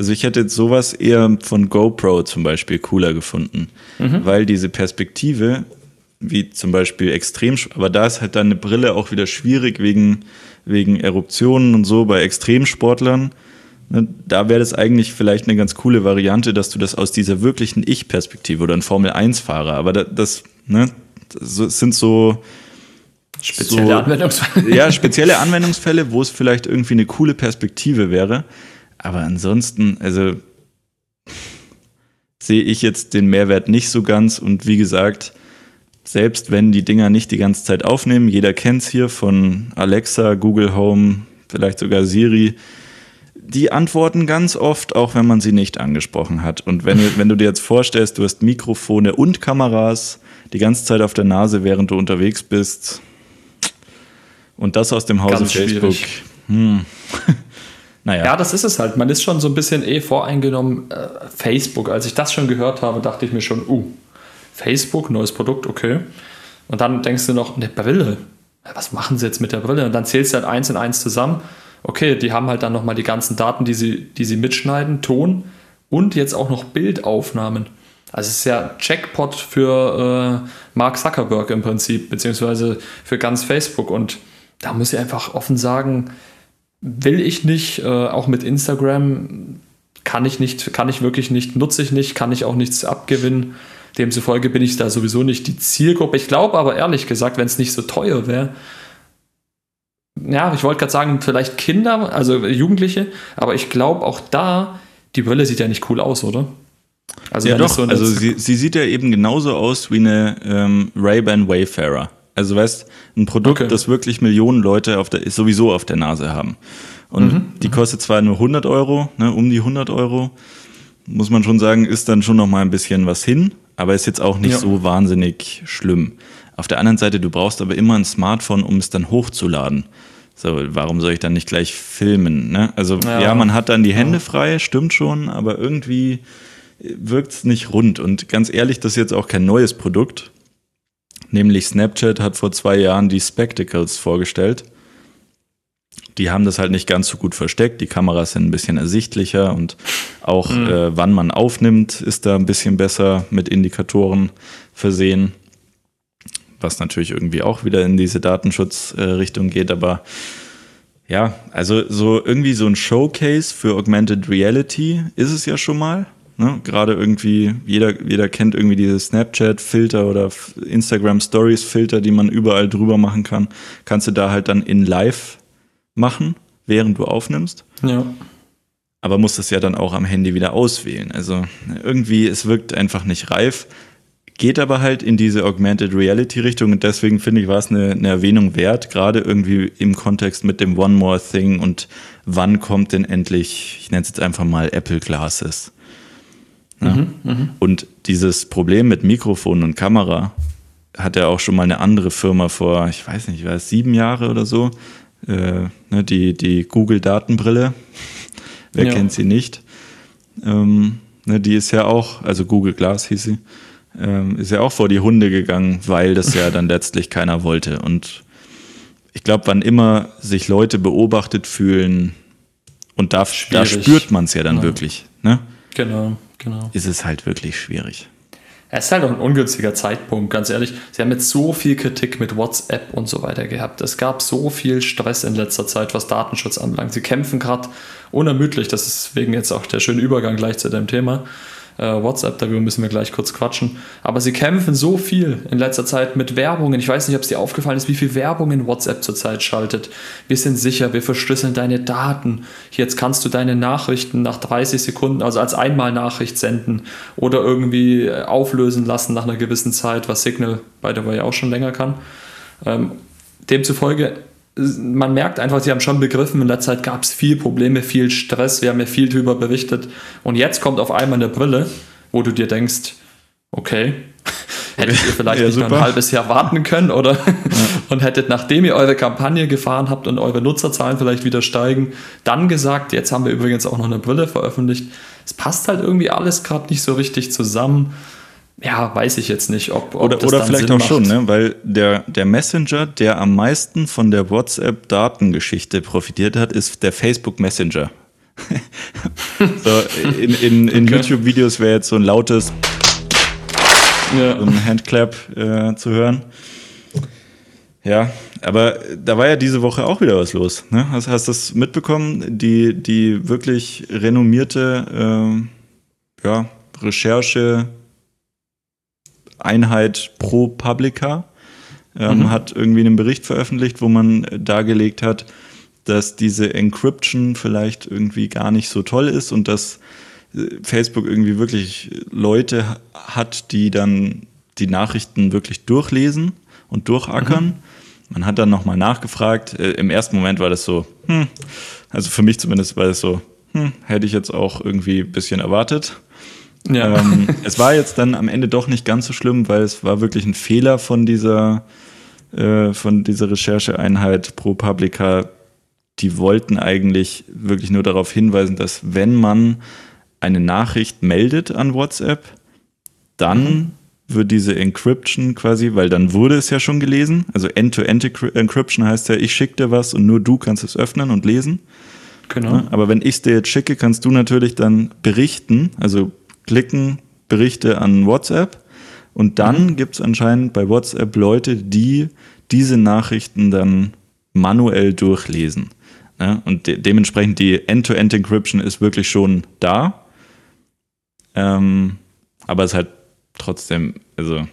Also ich hätte jetzt sowas eher von GoPro zum Beispiel cooler gefunden, mhm. weil diese Perspektive wie zum Beispiel extrem, aber da ist halt dann eine Brille auch wieder schwierig wegen, wegen Eruptionen und so bei Extremsportlern. Ne, da wäre das eigentlich vielleicht eine ganz coole Variante, dass du das aus dieser wirklichen Ich-Perspektive oder ein Formel-1-Fahrer, aber das, das, ne, das sind so, Spezielle so, Anwendungsfälle. Ja, spezielle Anwendungsfälle, wo es vielleicht irgendwie eine coole Perspektive wäre. Aber ansonsten, also sehe ich jetzt den Mehrwert nicht so ganz. Und wie gesagt, selbst wenn die Dinger nicht die ganze Zeit aufnehmen, jeder kennt es hier von Alexa, Google Home, vielleicht sogar Siri, die antworten ganz oft, auch wenn man sie nicht angesprochen hat. Und wenn, wenn du dir jetzt vorstellst, du hast Mikrofone und Kameras die ganze Zeit auf der Nase, während du unterwegs bist, Und das aus dem Hause Ganz Facebook. Hm. <laughs> naja. Ja, das ist es halt. Man ist schon so ein bisschen eh voreingenommen. Äh, Facebook, als ich das schon gehört habe, dachte ich mir schon, uh, Facebook, neues Produkt, okay. Und dann denkst du noch, eine Brille. Was machen sie jetzt mit der Brille? Und dann zählst du halt eins in eins zusammen. Okay, die haben halt dann nochmal die ganzen Daten, die sie, die sie mitschneiden, Ton und jetzt auch noch Bildaufnahmen. Also es ist ja Jackpot für äh, Mark Zuckerberg im Prinzip, beziehungsweise für ganz Facebook. Und da muss ich einfach offen sagen, will ich nicht, äh, auch mit Instagram kann ich nicht, kann ich wirklich nicht, nutze ich nicht, kann ich auch nichts abgewinnen. Demzufolge bin ich da sowieso nicht die Zielgruppe. Ich glaube aber ehrlich gesagt, wenn es nicht so teuer wäre, ja, ich wollte gerade sagen, vielleicht Kinder, also Jugendliche, aber ich glaube auch da, die Brille sieht ja nicht cool aus, oder? Also ja, doch. So also sie, sie, sieht ja eben genauso aus wie eine ähm, Ray-Ban Wayfarer. Also weißt, ein Produkt, okay. das wirklich Millionen Leute auf der, sowieso auf der Nase haben. Und mhm. die kostet zwar nur 100 Euro, ne, um die 100 Euro, muss man schon sagen, ist dann schon noch mal ein bisschen was hin, aber ist jetzt auch nicht ja. so wahnsinnig schlimm. Auf der anderen Seite, du brauchst aber immer ein Smartphone, um es dann hochzuladen. So, warum soll ich dann nicht gleich filmen? Ne? Also ja. ja man hat dann die Hände frei, stimmt schon, aber irgendwie wirkt es nicht rund. Und ganz ehrlich, das ist jetzt auch kein neues Produkt. Nämlich Snapchat hat vor zwei Jahren die Spectacles vorgestellt. Die haben das halt nicht ganz so gut versteckt. Die Kameras sind ein bisschen ersichtlicher und auch mhm. äh, wann man aufnimmt, ist da ein bisschen besser mit Indikatoren versehen. Was natürlich irgendwie auch wieder in diese Datenschutzrichtung äh, geht, aber ja, also so irgendwie so ein Showcase für Augmented Reality ist es ja schon mal. Ne? Gerade irgendwie, jeder, jeder kennt irgendwie diese Snapchat-Filter oder Instagram-Stories-Filter, die man überall drüber machen kann. Kannst du da halt dann in live machen, während du aufnimmst. Ja. Aber musst es ja dann auch am Handy wieder auswählen. Also irgendwie, es wirkt einfach nicht reif. Geht aber halt in diese Augmented Reality Richtung und deswegen finde ich, war es eine, eine Erwähnung wert, gerade irgendwie im Kontext mit dem One More Thing und wann kommt denn endlich, ich nenne es jetzt einfach mal Apple Glasses. Ne? Mhm, mh. Und dieses Problem mit Mikrofon und Kamera hat ja auch schon mal eine andere Firma vor, ich weiß nicht, war es sieben Jahre oder so, äh, ne, die, die Google-Datenbrille. <laughs> Wer ja. kennt sie nicht? Ähm, ne, die ist ja auch, also Google Glass hieß sie, ähm, ist ja auch vor die Hunde gegangen, weil das ja dann letztlich keiner wollte. Und ich glaube, wann immer sich Leute beobachtet fühlen, und da, da spürt man es ja dann ja. wirklich. Ne? Genau genau. ist es halt wirklich schwierig. Es ist halt auch ein ungünstiger Zeitpunkt, ganz ehrlich. Sie haben jetzt so viel Kritik mit WhatsApp und so weiter gehabt. Es gab so viel Stress in letzter Zeit, was Datenschutz anbelangt. Sie kämpfen gerade unermüdlich. Das ist wegen jetzt auch der schöne Übergang gleich zu dem Thema äh, WhatsApp, darüber müssen wir gleich kurz quatschen. Aber sie kämpfen so viel in letzter Zeit mit Werbungen. Ich weiß nicht, ob es dir aufgefallen ist, wie viel Werbung in WhatsApp zurzeit schaltet. Wir sind sicher, wir verschlüsseln deine Daten. Jetzt kannst du deine Nachrichten nach 30 Sekunden, also als Einmalnachricht senden oder irgendwie äh, auflösen lassen nach einer gewissen Zeit, was Signal, by the way, auch schon länger kann. Ähm, demzufolge man merkt einfach, sie haben schon begriffen, in der Zeit gab es viel Probleme, viel Stress, wir haben ja viel darüber berichtet. Und jetzt kommt auf einmal eine Brille, wo du dir denkst, okay, <laughs> hättet ihr vielleicht ja, nicht noch ein halbes Jahr warten können oder ja. <laughs> und hättet, nachdem ihr eure Kampagne gefahren habt und eure Nutzerzahlen vielleicht wieder steigen, dann gesagt, jetzt haben wir übrigens auch noch eine Brille veröffentlicht. Es passt halt irgendwie alles gerade nicht so richtig zusammen ja, weiß ich jetzt nicht, ob, ob oder, oder vielleicht Sinn auch macht. schon, ne? weil der, der Messenger, der am meisten von der WhatsApp-Datengeschichte profitiert hat, ist der Facebook Messenger. <laughs> so, in in, in okay. YouTube-Videos wäre jetzt so ein lautes ja. so ein Handclap äh, zu hören. Ja, aber da war ja diese Woche auch wieder was los. Ne? Hast, hast du das mitbekommen? Die, die wirklich renommierte äh, ja, Recherche Einheit pro Publica ähm, mhm. hat irgendwie einen Bericht veröffentlicht, wo man dargelegt hat, dass diese Encryption vielleicht irgendwie gar nicht so toll ist und dass äh, Facebook irgendwie wirklich Leute hat, die dann die Nachrichten wirklich durchlesen und durchackern. Mhm. Man hat dann nochmal nachgefragt. Äh, Im ersten Moment war das so, hm, also für mich zumindest war das so, hm, hätte ich jetzt auch irgendwie ein bisschen erwartet. Ja. Ähm, es war jetzt dann am Ende doch nicht ganz so schlimm, weil es war wirklich ein Fehler von dieser äh, von dieser Rechercheeinheit ProPublica, die wollten eigentlich wirklich nur darauf hinweisen, dass wenn man eine Nachricht meldet an WhatsApp, dann mhm. wird diese Encryption quasi, weil dann wurde es ja schon gelesen, also End-to-End-Encryption heißt ja, ich schicke dir was und nur du kannst es öffnen und lesen. Genau. Aber wenn ich es dir jetzt schicke, kannst du natürlich dann berichten, also klicken, Berichte an WhatsApp und dann mhm. gibt es anscheinend bei WhatsApp Leute, die diese Nachrichten dann manuell durchlesen. Ja, und de dementsprechend die End-to-End-Encryption ist wirklich schon da. Ähm, aber es halt trotzdem, also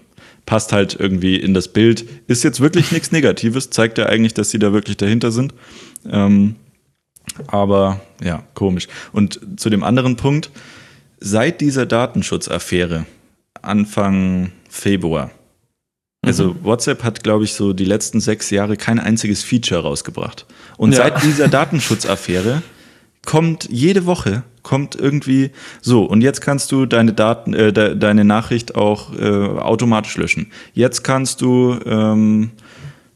passt halt irgendwie in das Bild. Ist jetzt wirklich nichts Negatives, zeigt ja eigentlich, dass sie da wirklich dahinter sind. Ähm, aber ja, komisch. Und zu dem anderen Punkt, seit dieser Datenschutzaffäre Anfang Februar, also mhm. WhatsApp hat, glaube ich, so die letzten sechs Jahre kein einziges Feature rausgebracht. Und ja. seit dieser Datenschutzaffäre kommt jede Woche kommt irgendwie so und jetzt kannst du deine Daten, äh, de, deine Nachricht auch äh, automatisch löschen. Jetzt kannst du ähm,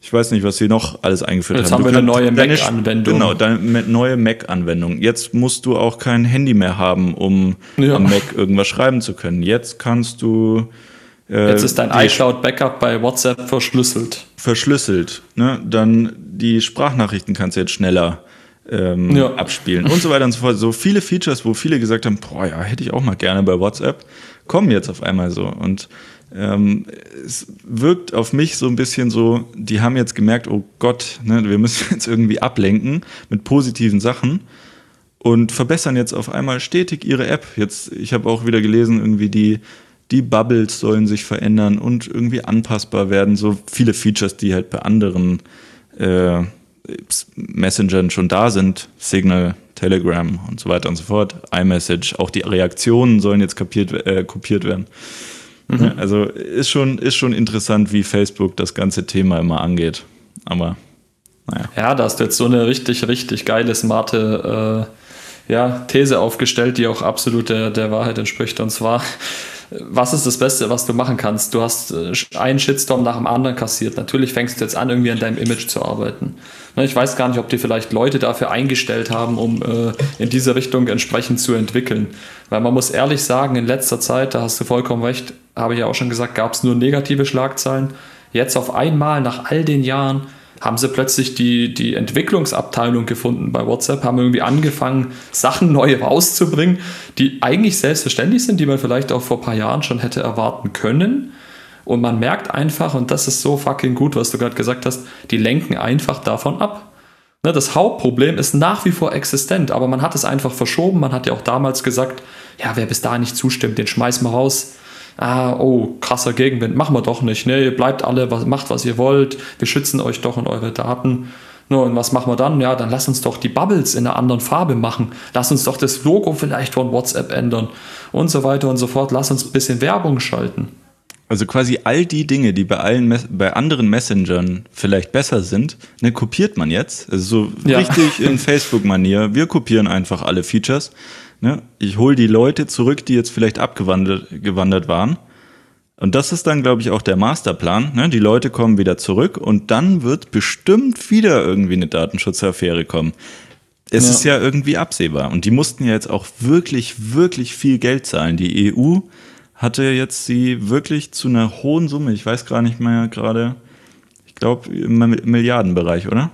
ich weiß nicht, was sie noch alles eingeführt Jetzt haben. Jetzt haben wir eine neue Mac-Anwendung. Genau, deine neue Mac-Anwendung. Jetzt musst du auch kein Handy mehr haben, um ja. am Mac irgendwas schreiben zu können. Jetzt kannst du. Äh, Jetzt ist dein iCloud-Backup bei WhatsApp verschlüsselt. Verschlüsselt. Ne? Dann die Sprachnachrichten kannst du jetzt schneller ähm, ja. abspielen und so weiter und so fort. So viele Features, wo viele gesagt haben, boah, ja, hätte ich auch mal gerne bei WhatsApp, kommen jetzt auf einmal so. Und ähm, es wirkt auf mich so ein bisschen so, die haben jetzt gemerkt, oh Gott, ne, wir müssen <laughs> jetzt irgendwie ablenken mit positiven Sachen und verbessern jetzt auf einmal stetig ihre App. Jetzt, ich habe auch wieder gelesen, irgendwie die, die Bubbles sollen sich verändern und irgendwie anpassbar werden. So viele Features, die halt bei anderen äh, Messengern schon da sind, Signal, Telegram und so weiter und so fort, iMessage, auch die Reaktionen sollen jetzt kapiert, äh, kopiert werden. Mhm. Also ist schon, ist schon interessant, wie Facebook das ganze Thema immer angeht. Aber naja. Ja, da hast du jetzt so eine richtig, richtig geile, smarte äh, ja, These aufgestellt, die auch absolut der, der Wahrheit entspricht. Und zwar, was ist das Beste, was du machen kannst? Du hast äh, einen Shitstorm nach dem anderen kassiert. Natürlich fängst du jetzt an, irgendwie an deinem Image zu arbeiten. Ne, ich weiß gar nicht, ob die vielleicht Leute dafür eingestellt haben, um äh, in diese Richtung entsprechend zu entwickeln. Weil man muss ehrlich sagen, in letzter Zeit, da hast du vollkommen recht, habe ich ja auch schon gesagt, gab es nur negative Schlagzeilen. Jetzt auf einmal, nach all den Jahren, haben sie plötzlich die, die Entwicklungsabteilung gefunden bei WhatsApp, haben irgendwie angefangen, Sachen neu rauszubringen, die eigentlich selbstverständlich sind, die man vielleicht auch vor ein paar Jahren schon hätte erwarten können. Und man merkt einfach, und das ist so fucking gut, was du gerade gesagt hast, die lenken einfach davon ab. Ne, das Hauptproblem ist nach wie vor existent, aber man hat es einfach verschoben. Man hat ja auch damals gesagt, ja, wer bis dahin nicht zustimmt, den schmeißen wir raus. Ah, oh, krasser Gegenwind, machen wir doch nicht. Ne, ihr bleibt alle, was, macht was ihr wollt, wir schützen euch doch und eure Daten. No, und was machen wir dann? Ja, dann lass uns doch die Bubbles in einer anderen Farbe machen. Lass uns doch das Logo vielleicht von WhatsApp ändern und so weiter und so fort. Lass uns ein bisschen Werbung schalten. Also quasi all die Dinge, die bei allen bei anderen Messengern vielleicht besser sind, ne, kopiert man jetzt. Also so ja. richtig in <laughs> Facebook-Manier. Wir kopieren einfach alle Features. Ne? Ich hole die Leute zurück, die jetzt vielleicht abgewandert gewandert waren. Und das ist dann, glaube ich, auch der Masterplan. Ne? Die Leute kommen wieder zurück und dann wird bestimmt wieder irgendwie eine Datenschutzaffäre kommen. Es ja. ist ja irgendwie absehbar. Und die mussten ja jetzt auch wirklich, wirklich viel Geld zahlen. Die EU hatte jetzt sie wirklich zu einer hohen Summe, ich weiß gar nicht mehr gerade, ich glaube im Milliardenbereich, oder?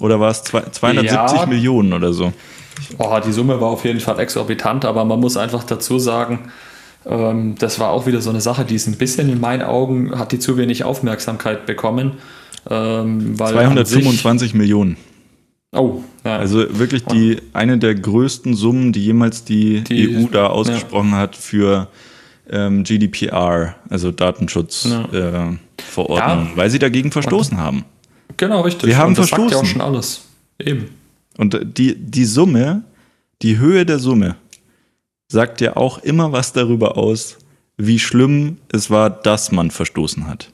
Oder war es 270 ja. Millionen oder so? Oh, die Summe war auf jeden Fall exorbitant, aber man muss einfach dazu sagen, ähm, das war auch wieder so eine Sache, die ist ein bisschen in meinen Augen, hat die zu wenig Aufmerksamkeit bekommen. Ähm, 225 Millionen. Oh, ja. Also wirklich die eine der größten Summen, die jemals die, die EU da ausgesprochen ja. hat für ähm, GDPR, also Datenschutzverordnung, ja. äh, weil sie dagegen verstoßen haben. Genau, richtig. Sie haben Und das verstoßen. Sagt ja auch schon alles. Eben. Und die, die Summe, die Höhe der Summe, sagt ja auch immer was darüber aus, wie schlimm es war, dass man verstoßen hat.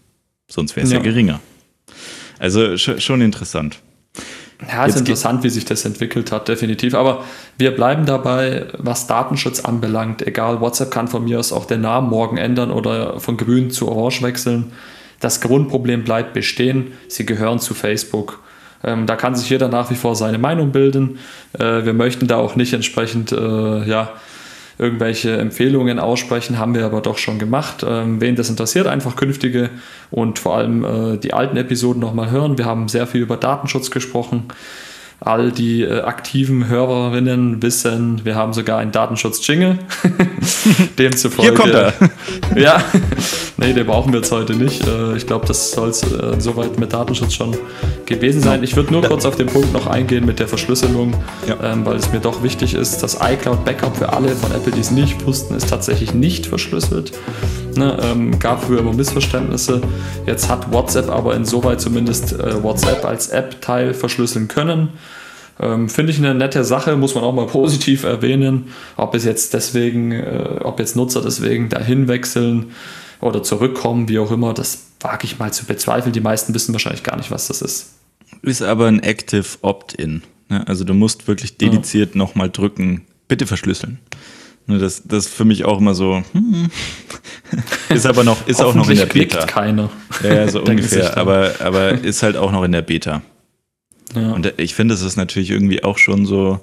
Sonst wäre es ja. ja geringer. Also schon interessant. Ja, ist interessant, wie sich das entwickelt hat, definitiv. Aber wir bleiben dabei, was Datenschutz anbelangt. Egal, WhatsApp kann von mir aus auch den Namen morgen ändern oder von grün zu orange wechseln. das Grundproblem bleibt bestehen. Sie gehören zu Facebook. Ähm, da kann sich jeder nach wie vor seine Meinung bilden. Äh, wir möchten da auch nicht entsprechend äh, ja, irgendwelche Empfehlungen aussprechen, haben wir aber doch schon gemacht. Ähm, wen das interessiert, einfach künftige und vor allem äh, die alten Episoden nochmal hören. Wir haben sehr viel über Datenschutz gesprochen all die äh, aktiven Hörerinnen wissen, wir haben sogar einen Datenschutz-Jingle. <laughs> Demzufolge. Hier kommt er. <laughs> ja, nee, den brauchen wir jetzt heute nicht. Äh, ich glaube, das soll es äh, soweit mit Datenschutz schon gewesen sein. Ich würde nur kurz auf den Punkt noch eingehen mit der Verschlüsselung, ja. ähm, weil es mir doch wichtig ist. Das iCloud Backup für alle von Apple, die es nicht wussten, ist tatsächlich nicht verschlüsselt. Ne, ähm, gab früher immer Missverständnisse. Jetzt hat WhatsApp aber insoweit zumindest äh, WhatsApp als App-Teil verschlüsseln können. Ähm, Finde ich eine nette Sache, muss man auch mal <laughs> positiv erwähnen. Ob es jetzt deswegen, äh, ob jetzt Nutzer deswegen dahin wechseln oder zurückkommen, wie auch immer, das wage ich mal zu bezweifeln. Die meisten wissen wahrscheinlich gar nicht, was das ist. Ist aber ein Active Opt-in. Ne? Also du musst wirklich dediziert ja. nochmal drücken, bitte verschlüsseln. Ne, das, das ist für mich auch immer so. Hm. <laughs> ist aber noch, ist auch noch in der Beta. Keiner. Ja, so <laughs> ungefähr. Aber, aber <laughs> ist halt auch noch in der Beta. Ja. Und ich finde, es ist natürlich irgendwie auch schon so.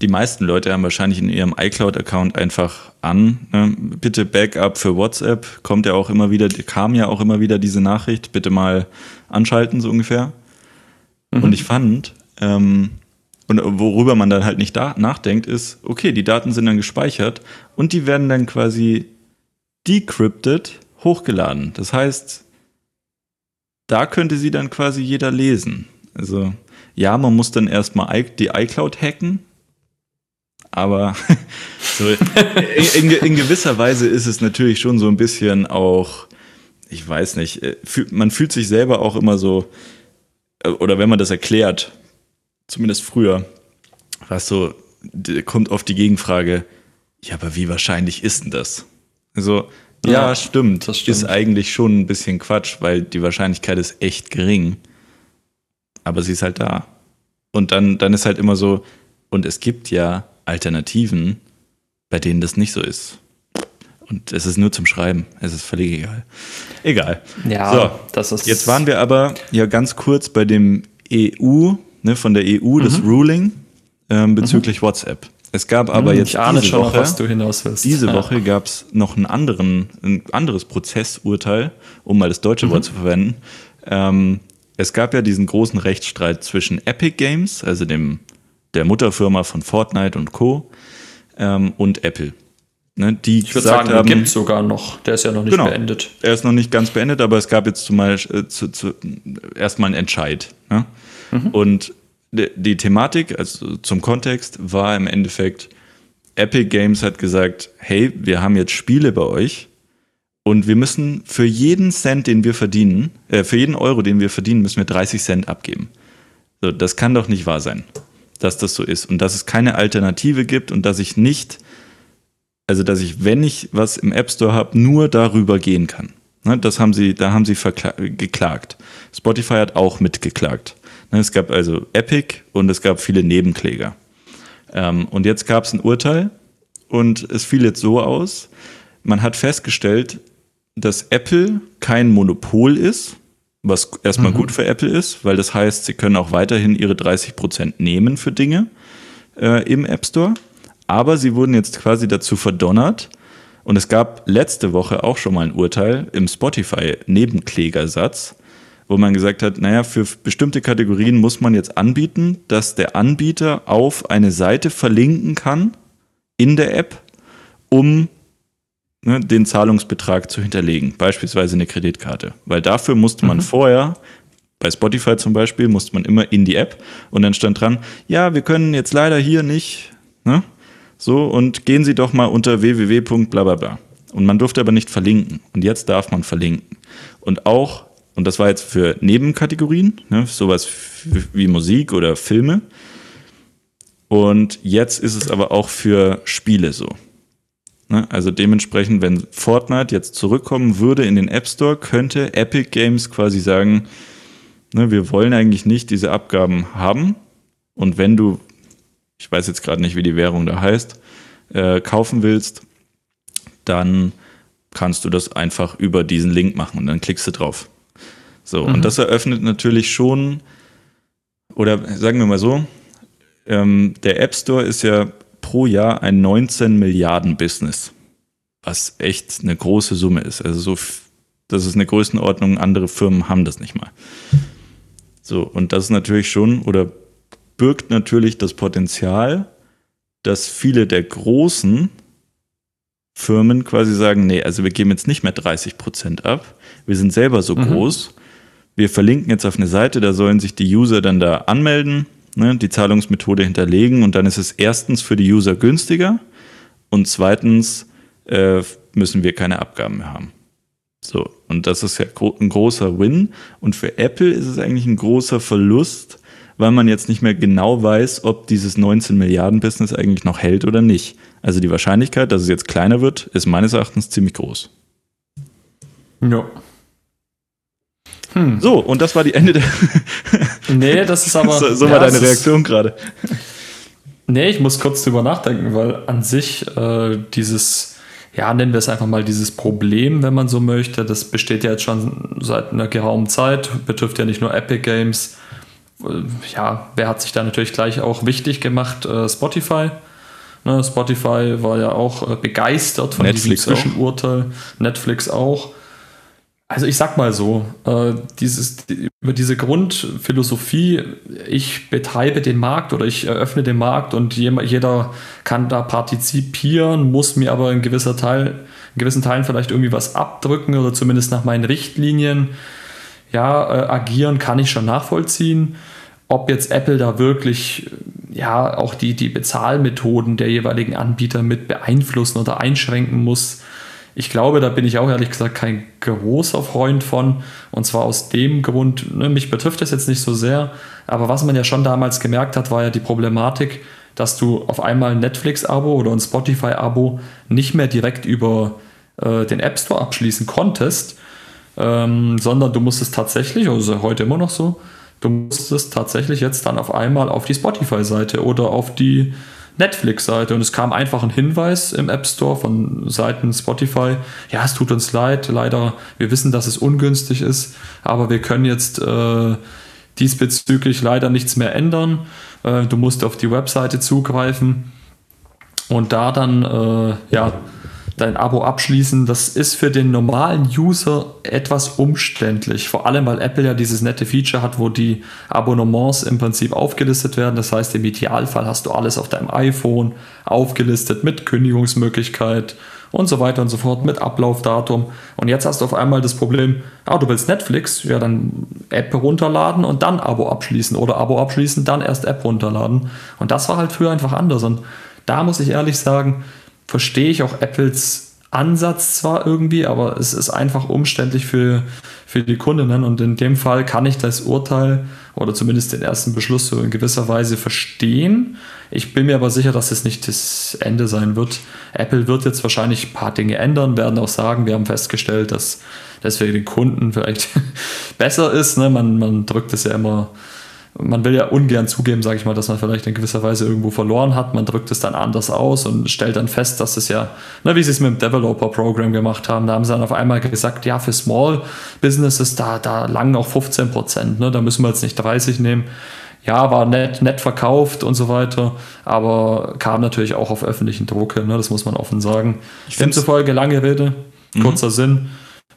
Die meisten Leute haben wahrscheinlich in ihrem iCloud-Account einfach an, ne? bitte Backup für WhatsApp, kommt ja auch immer wieder, kam ja auch immer wieder diese Nachricht, bitte mal anschalten, so ungefähr. Mhm. Und ich fand, ähm, und worüber man dann halt nicht nachdenkt, ist, okay, die Daten sind dann gespeichert und die werden dann quasi decrypted hochgeladen. Das heißt, da könnte sie dann quasi jeder lesen. Also, ja, man muss dann erstmal die iCloud hacken, aber <laughs> so, in, in, gewisser Weise ist es natürlich schon so ein bisschen auch, ich weiß nicht, äh, man fühlt sich selber auch immer so, äh, oder wenn man das erklärt, zumindest früher, was so, kommt oft die Gegenfrage, ja, aber wie wahrscheinlich ist denn das? Also, ja, ja stimmt, das stimmt. Ist eigentlich schon ein bisschen Quatsch, weil die Wahrscheinlichkeit ist echt gering. Aber sie ist halt da. Und dann, dann ist halt immer so, und es gibt ja Alternativen, bei denen das nicht so ist. Und es ist nur zum Schreiben. Es ist völlig egal. Egal. Ja, so, das ist. Jetzt waren wir aber ja ganz kurz bei dem EU ne, von der EU mhm. das Ruling ähm, bezüglich mhm. WhatsApp. Es gab aber mhm, jetzt ich ahne diese schon Woche, was du hinaus willst. Diese ja. Woche gab es noch einen anderen, ein anderes Prozessurteil, um mal das deutsche Wort mhm. zu verwenden. Ähm, es gab ja diesen großen Rechtsstreit zwischen Epic Games, also dem der Mutterfirma von Fortnite und Co. Ähm, und Apple. Ne, die ich würde sagen, haben, gibt es sogar noch. Der ist ja noch nicht genau, beendet. Er ist noch nicht ganz beendet, aber es gab jetzt zumal äh, zu, zu, erstmal einen Entscheid. Ne? Mhm. Und die Thematik, also zum Kontext, war im Endeffekt, Epic Games hat gesagt, hey, wir haben jetzt Spiele bei euch und wir müssen für jeden Cent, den wir verdienen, äh, für jeden Euro, den wir verdienen, müssen wir 30 Cent abgeben. So, das kann doch nicht wahr sein, dass das so ist und dass es keine Alternative gibt und dass ich nicht, also dass ich, wenn ich was im App Store habe, nur darüber gehen kann. Ne, das haben sie, da haben sie geklagt. Spotify hat auch mitgeklagt. Ne, es gab also Epic und es gab viele Nebenkläger. Ähm, und jetzt gab es ein Urteil und es fiel jetzt so aus, man hat festgestellt, dass Apple kein Monopol ist, was erstmal mhm. gut für Apple ist, weil das heißt, sie können auch weiterhin ihre 30 Prozent nehmen für Dinge äh, im App Store. Aber sie wurden jetzt quasi dazu verdonnert, und es gab letzte Woche auch schon mal ein Urteil im Spotify-Nebenklägersatz, wo man gesagt hat, naja, für bestimmte Kategorien muss man jetzt anbieten, dass der Anbieter auf eine Seite verlinken kann in der App, um ne, den Zahlungsbetrag zu hinterlegen, beispielsweise eine Kreditkarte. Weil dafür musste man mhm. vorher, bei Spotify zum Beispiel, musste man immer in die App und dann stand dran, ja, wir können jetzt leider hier nicht, ne? So, und gehen Sie doch mal unter www.blablabla. Und man durfte aber nicht verlinken. Und jetzt darf man verlinken. Und auch und das war jetzt für Nebenkategorien, ne, sowas wie Musik oder Filme. Und jetzt ist es aber auch für Spiele so. Ne, also dementsprechend, wenn Fortnite jetzt zurückkommen würde in den App Store, könnte Epic Games quasi sagen, ne, wir wollen eigentlich nicht diese Abgaben haben. Und wenn du, ich weiß jetzt gerade nicht, wie die Währung da heißt, äh, kaufen willst, dann kannst du das einfach über diesen Link machen und dann klickst du drauf. So, Mhm. und das eröffnet natürlich schon, oder sagen wir mal so, ähm, der App Store ist ja pro Jahr ein 19 Milliarden Business, was echt eine große Summe ist. Also so, das ist eine Größenordnung, andere Firmen haben das nicht mal. So, und das ist natürlich schon, oder birgt natürlich das Potenzial, dass viele der großen Firmen quasi sagen, nee, also wir geben jetzt nicht mehr 30 Prozent ab, wir sind selber so groß, wir verlinken jetzt auf eine Seite, da sollen sich die User dann da anmelden, ne, die Zahlungsmethode hinterlegen und dann ist es erstens für die User günstiger und zweitens äh, müssen wir keine Abgaben mehr haben. So, und das ist ja ein großer Win. Und für Apple ist es eigentlich ein großer Verlust, weil man jetzt nicht mehr genau weiß, ob dieses 19 Milliarden Business eigentlich noch hält oder nicht. Also die Wahrscheinlichkeit, dass es jetzt kleiner wird, ist meines Erachtens ziemlich groß. Ja. Hm. So, und das war die Ende der. Nee, das ist <laughs> aber. so so ja, war deine Reaktion gerade. Nee, ich muss kurz drüber nachdenken, weil an sich äh, dieses, ja, nennen wir es einfach mal dieses Problem, wenn man so möchte, das besteht ja jetzt schon seit einer geraumen Zeit, betrifft ja nicht nur Epic Games. Äh, Ja, wer hat sich da natürlich gleich auch wichtig gemacht? Äh, Spotify. Ne, Spotify war ja auch äh, begeistert von Netflix diesem auch. Zwischenurteil. Netflix auch. Also ich sag mal so, dieses, die, über diese Grundphilosophie, ich betreibe den Markt oder ich eröffne den Markt und jeder kann da partizipieren, muss mir aber in gewisser Teil, in gewissen Teilen vielleicht irgendwie was abdrücken oder zumindest nach meinen Richtlinien ja, äh, agieren, kann ich schon nachvollziehen. Ob jetzt Apple da wirklich ja auch die, die Bezahlmethoden der jeweiligen Anbieter mit beeinflussen oder einschränken muss, ich glaube, da bin ich auch ehrlich gesagt kein großer Freund von. Und zwar aus dem Grund, ne, mich betrifft das jetzt nicht so sehr, aber was man ja schon damals gemerkt hat, war ja die Problematik, dass du auf einmal ein Netflix-Abo oder ein Spotify-Abo nicht mehr direkt über äh, den App Store abschließen konntest, ähm, sondern du musstest tatsächlich, also heute immer noch so, du musstest tatsächlich jetzt dann auf einmal auf die Spotify-Seite oder auf die Netflix-Seite und es kam einfach ein Hinweis im App Store von Seiten Spotify, ja, es tut uns leid, leider, wir wissen, dass es ungünstig ist, aber wir können jetzt äh, diesbezüglich leider nichts mehr ändern. Äh, du musst auf die Webseite zugreifen und da dann äh, ja dein Abo abschließen. Das ist für den normalen User etwas umständlich. Vor allem, weil Apple ja dieses nette Feature hat, wo die Abonnements im Prinzip aufgelistet werden. Das heißt, im Idealfall hast du alles auf deinem iPhone aufgelistet mit Kündigungsmöglichkeit und so weiter und so fort, mit Ablaufdatum. Und jetzt hast du auf einmal das Problem, ah, du willst Netflix, ja, dann App runterladen und dann Abo abschließen oder Abo abschließen, dann erst App runterladen. Und das war halt früher einfach anders. Und da muss ich ehrlich sagen, verstehe ich auch Apples Ansatz zwar irgendwie, aber es ist einfach umständlich für, für die Kundinnen und in dem Fall kann ich das Urteil oder zumindest den ersten Beschluss so in gewisser Weise verstehen. Ich bin mir aber sicher, dass es nicht das Ende sein wird. Apple wird jetzt wahrscheinlich ein paar Dinge ändern, werden auch sagen, wir haben festgestellt, dass das für den Kunden vielleicht <laughs> besser ist. Ne? Man, man drückt es ja immer man will ja ungern zugeben, sage ich mal, dass man vielleicht in gewisser Weise irgendwo verloren hat. Man drückt es dann anders aus und stellt dann fest, dass es ja, na, wie sie es mit dem Developer-Program gemacht haben, da haben sie dann auf einmal gesagt, ja, für Small Businesses, da, da langen auch 15 Prozent, ne, da müssen wir jetzt nicht 30 nehmen. Ja, war nett, nett verkauft und so weiter, aber kam natürlich auch auf öffentlichen Druck, hin, ne, das muss man offen sagen. Demzufolge lange Rede, kurzer Sinn.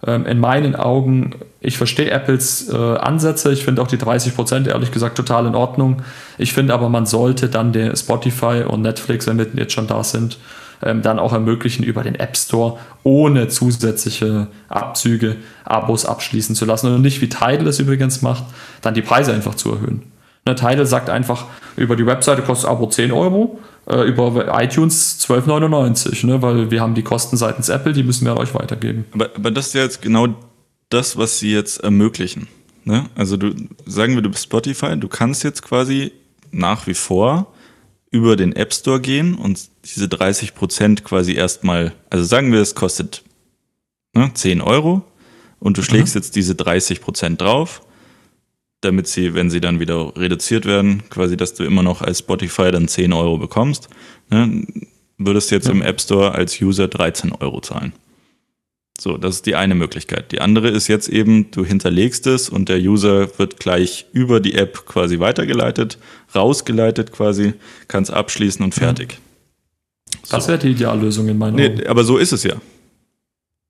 Ähm, in meinen Augen, ich verstehe Apples äh, Ansätze, ich finde auch die 30% ehrlich gesagt total in Ordnung. Ich finde aber, man sollte dann der Spotify und Netflix, wenn wir jetzt schon da sind, ähm, dann auch ermöglichen, über den App Store ohne zusätzliche Abzüge Abos abschließen zu lassen und nicht wie Tidal es übrigens macht, dann die Preise einfach zu erhöhen. Ne, Tidal sagt einfach, über die Webseite kostet Abo 10 Euro, äh, über iTunes 12,99, ne, weil wir haben die Kosten seitens Apple, die müssen wir an euch weitergeben. Aber, aber das ist ja jetzt genau das, was sie jetzt ermöglichen. Ne? Also du sagen wir, du bist Spotify, du kannst jetzt quasi nach wie vor über den App Store gehen und diese 30 Prozent quasi erstmal, also sagen wir, es kostet ne, 10 Euro und du schlägst jetzt diese 30 Prozent drauf, damit sie, wenn sie dann wieder reduziert werden, quasi, dass du immer noch als Spotify dann 10 Euro bekommst, ne, würdest jetzt im App Store als User 13 Euro zahlen. So, das ist die eine Möglichkeit. Die andere ist jetzt eben, du hinterlegst es und der User wird gleich über die App quasi weitergeleitet, rausgeleitet quasi, kann es abschließen und fertig. Das so. wäre die Ideallösung in meinen nee, Augen. Aber so ist es ja.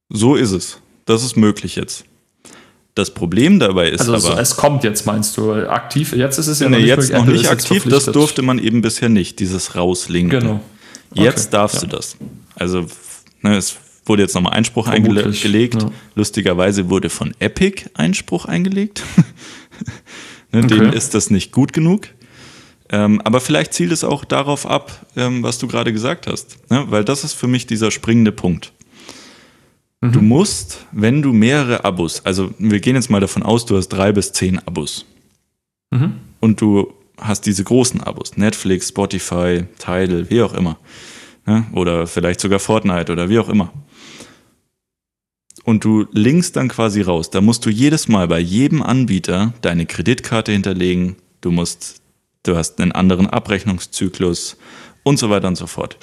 So ist es. Das ist möglich jetzt. Das Problem dabei ist also aber. es kommt jetzt, meinst du, aktiv? Jetzt ist es ja nee, noch nicht, jetzt noch nicht aktiv. Das durfte man eben bisher nicht, dieses Rauslinken. Genau. Okay. Jetzt darfst ja. du das. Also, ne, es wurde jetzt nochmal Einspruch Vermutlich, eingelegt. Ja. Lustigerweise wurde von Epic Einspruch eingelegt. <laughs> ne, okay. Denen ist das nicht gut genug. Ähm, aber vielleicht zielt es auch darauf ab, ähm, was du gerade gesagt hast. Ne? Weil das ist für mich dieser springende Punkt. Mhm. Du musst, wenn du mehrere Abos, also wir gehen jetzt mal davon aus, du hast drei bis zehn Abos. Mhm. Und du hast diese großen Abos, Netflix, Spotify, Tidal, wie auch immer. Ne? Oder vielleicht sogar Fortnite oder wie auch immer. Und du linkst dann quasi raus. Da musst du jedes Mal bei jedem Anbieter deine Kreditkarte hinterlegen. Du musst, du hast einen anderen Abrechnungszyklus und so weiter und so fort.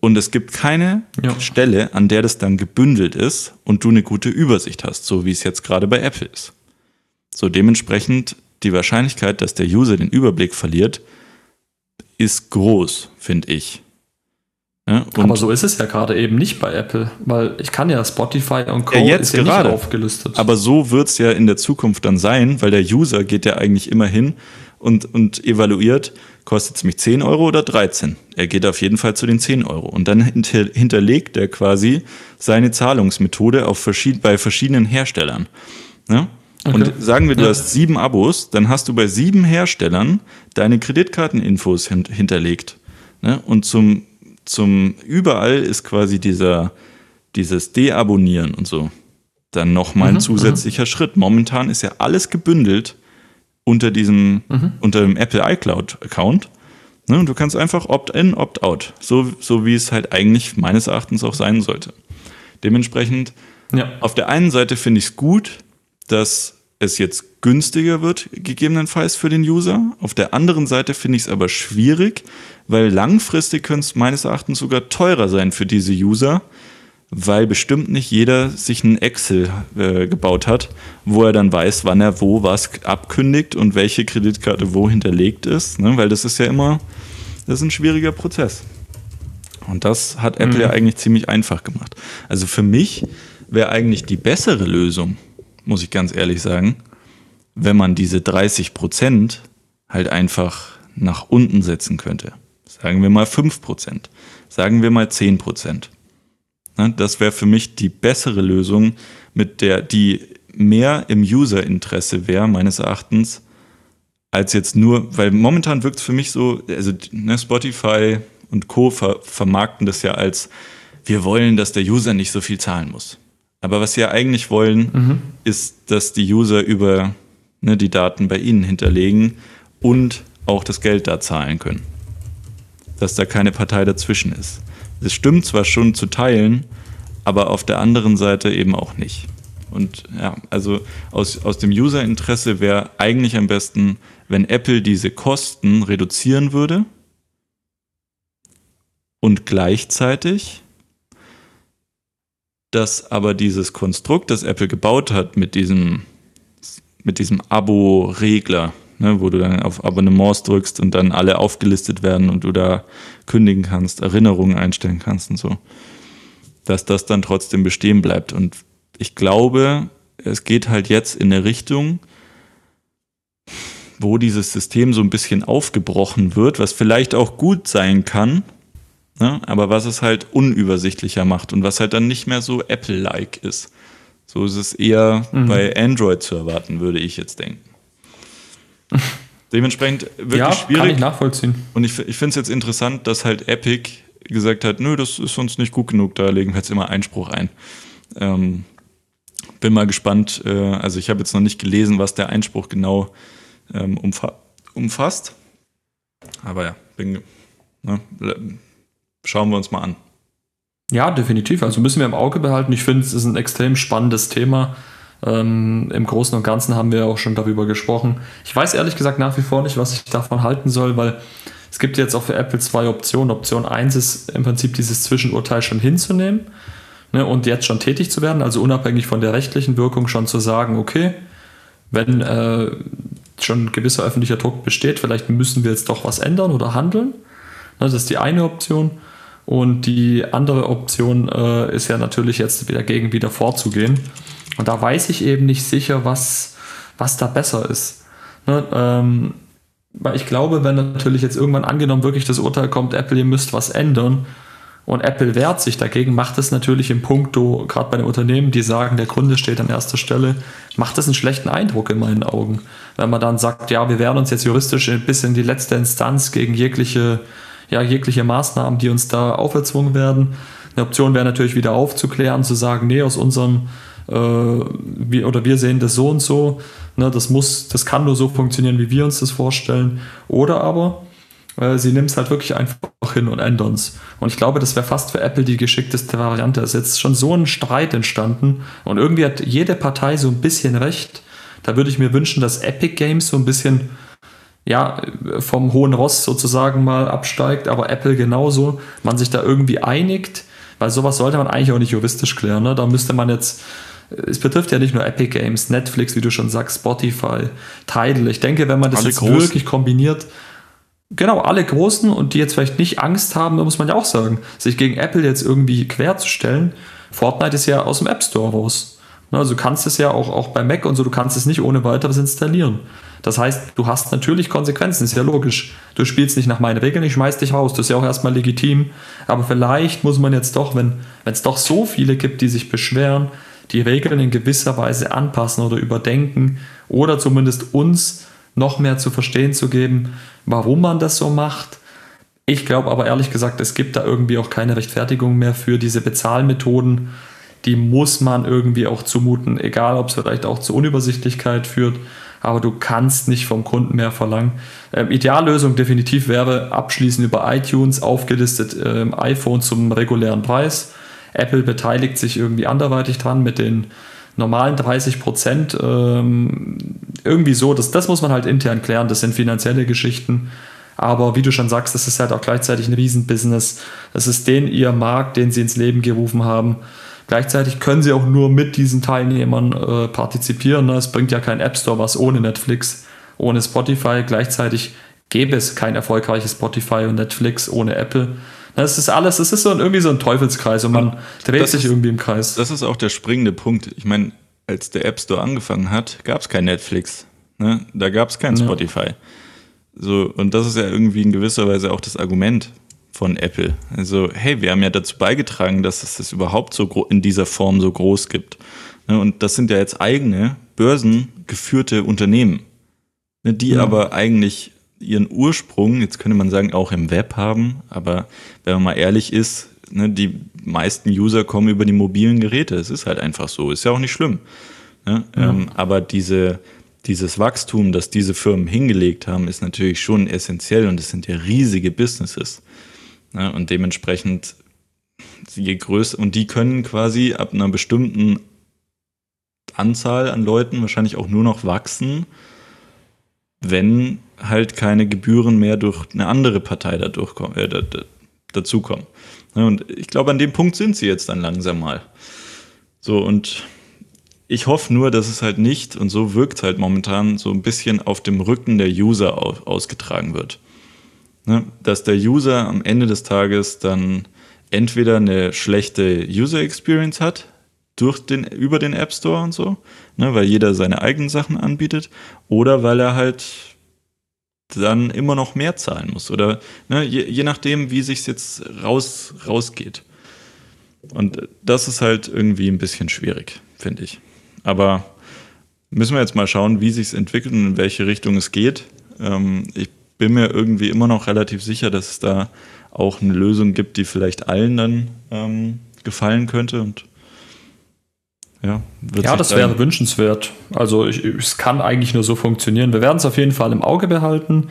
Und es gibt keine ja. Stelle, an der das dann gebündelt ist und du eine gute Übersicht hast, so wie es jetzt gerade bei Apple ist. So dementsprechend die Wahrscheinlichkeit, dass der User den Überblick verliert, ist groß, finde ich. Ja, Aber so ist es ja gerade eben nicht bei Apple, weil ich kann ja Spotify und Co. Ja, jetzt ja gerade. aufgelistet. Aber so wird es ja in der Zukunft dann sein, weil der User geht ja eigentlich immer hin und, und evaluiert, kostet es mich 10 Euro oder 13. Er geht auf jeden Fall zu den 10 Euro. Und dann hinter, hinterlegt er quasi seine Zahlungsmethode auf verschied bei verschiedenen Herstellern. Ja? Okay. Und sagen wir, du ja. hast sieben Abos, dann hast du bei sieben Herstellern deine Kreditkarteninfos hint hinterlegt. Ne? Und zum, zum überall ist quasi dieser, dieses Deabonnieren und so dann nochmal ein mhm, zusätzlicher mhm. Schritt. Momentan ist ja alles gebündelt unter diesem, mhm. unter dem Apple iCloud-Account. Ne, und du kannst einfach Opt-in, Opt-out. So, so wie es halt eigentlich meines Erachtens auch sein sollte. Dementsprechend, ja. auf der einen Seite finde ich es gut, dass es jetzt günstiger wird, gegebenenfalls für den User. Auf der anderen Seite finde ich es aber schwierig, weil langfristig könnte es meines Erachtens sogar teurer sein für diese User, weil bestimmt nicht jeder sich ein Excel äh, gebaut hat, wo er dann weiß, wann er wo was abkündigt und welche Kreditkarte wo hinterlegt ist, ne? weil das ist ja immer, das ist ein schwieriger Prozess. Und das hat Apple mhm. ja eigentlich ziemlich einfach gemacht. Also für mich wäre eigentlich die bessere Lösung, muss ich ganz ehrlich sagen, wenn man diese 30 Prozent halt einfach nach unten setzen könnte. Sagen wir mal 5 Prozent. Sagen wir mal 10 Prozent. Ne, das wäre für mich die bessere Lösung, mit der die mehr im User-Interesse wäre, meines Erachtens, als jetzt nur, weil momentan wirkt es für mich so, also ne, Spotify und Co. Ver vermarkten das ja als, wir wollen, dass der User nicht so viel zahlen muss. Aber was sie ja eigentlich wollen, mhm. ist, dass die User über ne, die Daten bei ihnen hinterlegen und auch das Geld da zahlen können. Dass da keine Partei dazwischen ist. Es stimmt zwar schon zu teilen, aber auf der anderen Seite eben auch nicht. Und ja, also aus, aus dem User-Interesse wäre eigentlich am besten, wenn Apple diese Kosten reduzieren würde und gleichzeitig, dass aber dieses Konstrukt, das Apple gebaut hat mit diesem, mit diesem Abo-Regler, ne, wo du dann auf Abonnements drückst und dann alle aufgelistet werden und du da kündigen kannst, Erinnerungen einstellen kannst und so, dass das dann trotzdem bestehen bleibt. Und ich glaube, es geht halt jetzt in eine Richtung, wo dieses System so ein bisschen aufgebrochen wird, was vielleicht auch gut sein kann, ne, aber was es halt unübersichtlicher macht und was halt dann nicht mehr so Apple-like ist. So ist es eher mhm. bei Android zu erwarten, würde ich jetzt denken. <laughs> Dementsprechend wirklich ja, schwierig. Kann ich nachvollziehen. Und ich, ich finde es jetzt interessant, dass halt Epic gesagt hat, nö, das ist uns nicht gut genug, da legen wir jetzt immer Einspruch ein. Ähm, bin mal gespannt, äh, also ich habe jetzt noch nicht gelesen, was der Einspruch genau ähm, umfa umfasst. Aber ja, bin, ne, schauen wir uns mal an. Ja, definitiv. Also müssen wir im Auge behalten. Ich finde, es ist ein extrem spannendes Thema. Ähm, Im Großen und Ganzen haben wir auch schon darüber gesprochen. Ich weiß ehrlich gesagt nach wie vor nicht, was ich davon halten soll, weil es gibt jetzt auch für Apple zwei Optionen. Option 1 ist im Prinzip dieses Zwischenurteil schon hinzunehmen. Ne, und jetzt schon tätig zu werden, also unabhängig von der rechtlichen Wirkung schon zu sagen, okay, wenn äh, schon gewisser öffentlicher Druck besteht, vielleicht müssen wir jetzt doch was ändern oder handeln. Ne, das ist die eine Option. Und die andere Option äh, ist ja natürlich jetzt dagegen wieder vorzugehen. Und da weiß ich eben nicht sicher, was, was da besser ist. Ne, ähm, weil ich glaube, wenn natürlich jetzt irgendwann angenommen wirklich das Urteil kommt, Apple, ihr müsst was ändern, und Apple wehrt sich dagegen, macht es natürlich im Punkto, gerade bei den Unternehmen, die sagen, der Kunde steht an erster Stelle, macht es einen schlechten Eindruck in meinen Augen. Wenn man dann sagt, ja, wir wehren uns jetzt juristisch bis in die letzte Instanz gegen jegliche, ja, jegliche Maßnahmen, die uns da auferzwungen werden. Eine Option wäre natürlich wieder aufzuklären, zu sagen, nee, aus unserem äh, wir, oder wir sehen das so und so. Ne, das muss, das kann nur so funktionieren, wie wir uns das vorstellen. Oder aber äh, sie nimmt es halt wirklich einfach hin und ändern es. Und ich glaube, das wäre fast für Apple die geschickteste Variante. Es ist jetzt schon so ein Streit entstanden und irgendwie hat jede Partei so ein bisschen recht. Da würde ich mir wünschen, dass Epic Games so ein bisschen ja, vom hohen Ross sozusagen mal absteigt, aber Apple genauso, man sich da irgendwie einigt, weil sowas sollte man eigentlich auch nicht juristisch klären. Ne? Da müsste man jetzt, es betrifft ja nicht nur Epic Games, Netflix, wie du schon sagst, Spotify, Tidal. Ich denke, wenn man das jetzt wirklich kombiniert, Genau, alle Großen und die jetzt vielleicht nicht Angst haben, da muss man ja auch sagen, sich gegen Apple jetzt irgendwie querzustellen. Fortnite ist ja aus dem App Store raus. Ne, also du kannst es ja auch, auch bei Mac und so, du kannst es nicht ohne weiteres installieren. Das heißt, du hast natürlich Konsequenzen, ist ja logisch. Du spielst nicht nach meinen Regeln, ich schmeiß dich raus, das ist ja auch erstmal legitim. Aber vielleicht muss man jetzt doch, wenn es doch so viele gibt, die sich beschweren, die Regeln in gewisser Weise anpassen oder überdenken oder zumindest uns noch mehr zu verstehen zu geben, warum man das so macht. Ich glaube aber ehrlich gesagt, es gibt da irgendwie auch keine Rechtfertigung mehr für diese Bezahlmethoden. Die muss man irgendwie auch zumuten, egal ob es vielleicht auch zur Unübersichtlichkeit führt. Aber du kannst nicht vom Kunden mehr verlangen. Ähm, Ideallösung definitiv wäre abschließend über iTunes aufgelistet ähm, iPhone zum regulären Preis. Apple beteiligt sich irgendwie anderweitig dran mit den normalen 30 Prozent. Ähm, irgendwie so, das, das muss man halt intern klären, das sind finanzielle Geschichten. Aber wie du schon sagst, das ist halt auch gleichzeitig ein Riesenbusiness. Das ist den ihr Markt, den sie ins Leben gerufen haben. Gleichzeitig können sie auch nur mit diesen Teilnehmern äh, partizipieren. Ne? Es bringt ja kein App Store was ohne Netflix, ohne Spotify. Gleichzeitig gäbe es kein erfolgreiches Spotify und Netflix ohne Apple. Das ist alles, es ist so ein, irgendwie so ein Teufelskreis und man dreht das sich ist, irgendwie im Kreis. Das ist auch der springende Punkt. Ich meine, als der App Store angefangen hat, gab es kein Netflix. Ne? Da gab es kein ja. Spotify. So, und das ist ja irgendwie in gewisser Weise auch das Argument von Apple. Also, hey, wir haben ja dazu beigetragen, dass es das überhaupt so in dieser Form so groß gibt. Ne? Und das sind ja jetzt eigene börsengeführte Unternehmen, ne? die ja. aber eigentlich ihren Ursprung, jetzt könnte man sagen, auch im Web haben, aber wenn man mal ehrlich ist, ne, die meisten User kommen über die mobilen Geräte. Es ist halt einfach so, ist ja auch nicht schlimm. Ne? Ja. Ähm, aber diese, dieses Wachstum, das diese Firmen hingelegt haben, ist natürlich schon essentiell und es sind ja riesige Businesses. Ne? Und dementsprechend, je größer, und die können quasi ab einer bestimmten Anzahl an Leuten wahrscheinlich auch nur noch wachsen, wenn halt keine Gebühren mehr durch eine andere Partei dadurch kommen, äh, dazukommen. Und ich glaube, an dem Punkt sind sie jetzt dann langsam mal. So, und ich hoffe nur, dass es halt nicht, und so wirkt es halt momentan, so ein bisschen auf dem Rücken der User ausgetragen wird. Ne? Dass der User am Ende des Tages dann entweder eine schlechte User Experience hat, durch den, über den App Store und so, ne, weil jeder seine eigenen Sachen anbietet, oder weil er halt dann immer noch mehr zahlen muss. Oder ne, je, je nachdem, wie sich jetzt raus, rausgeht. Und das ist halt irgendwie ein bisschen schwierig, finde ich. Aber müssen wir jetzt mal schauen, wie sich es entwickelt und in welche Richtung es geht. Ähm, ich bin mir irgendwie immer noch relativ sicher, dass es da auch eine Lösung gibt, die vielleicht allen dann ähm, gefallen könnte. Und ja, ja das wäre wünschenswert. Also ich, es kann eigentlich nur so funktionieren. Wir werden es auf jeden Fall im Auge behalten.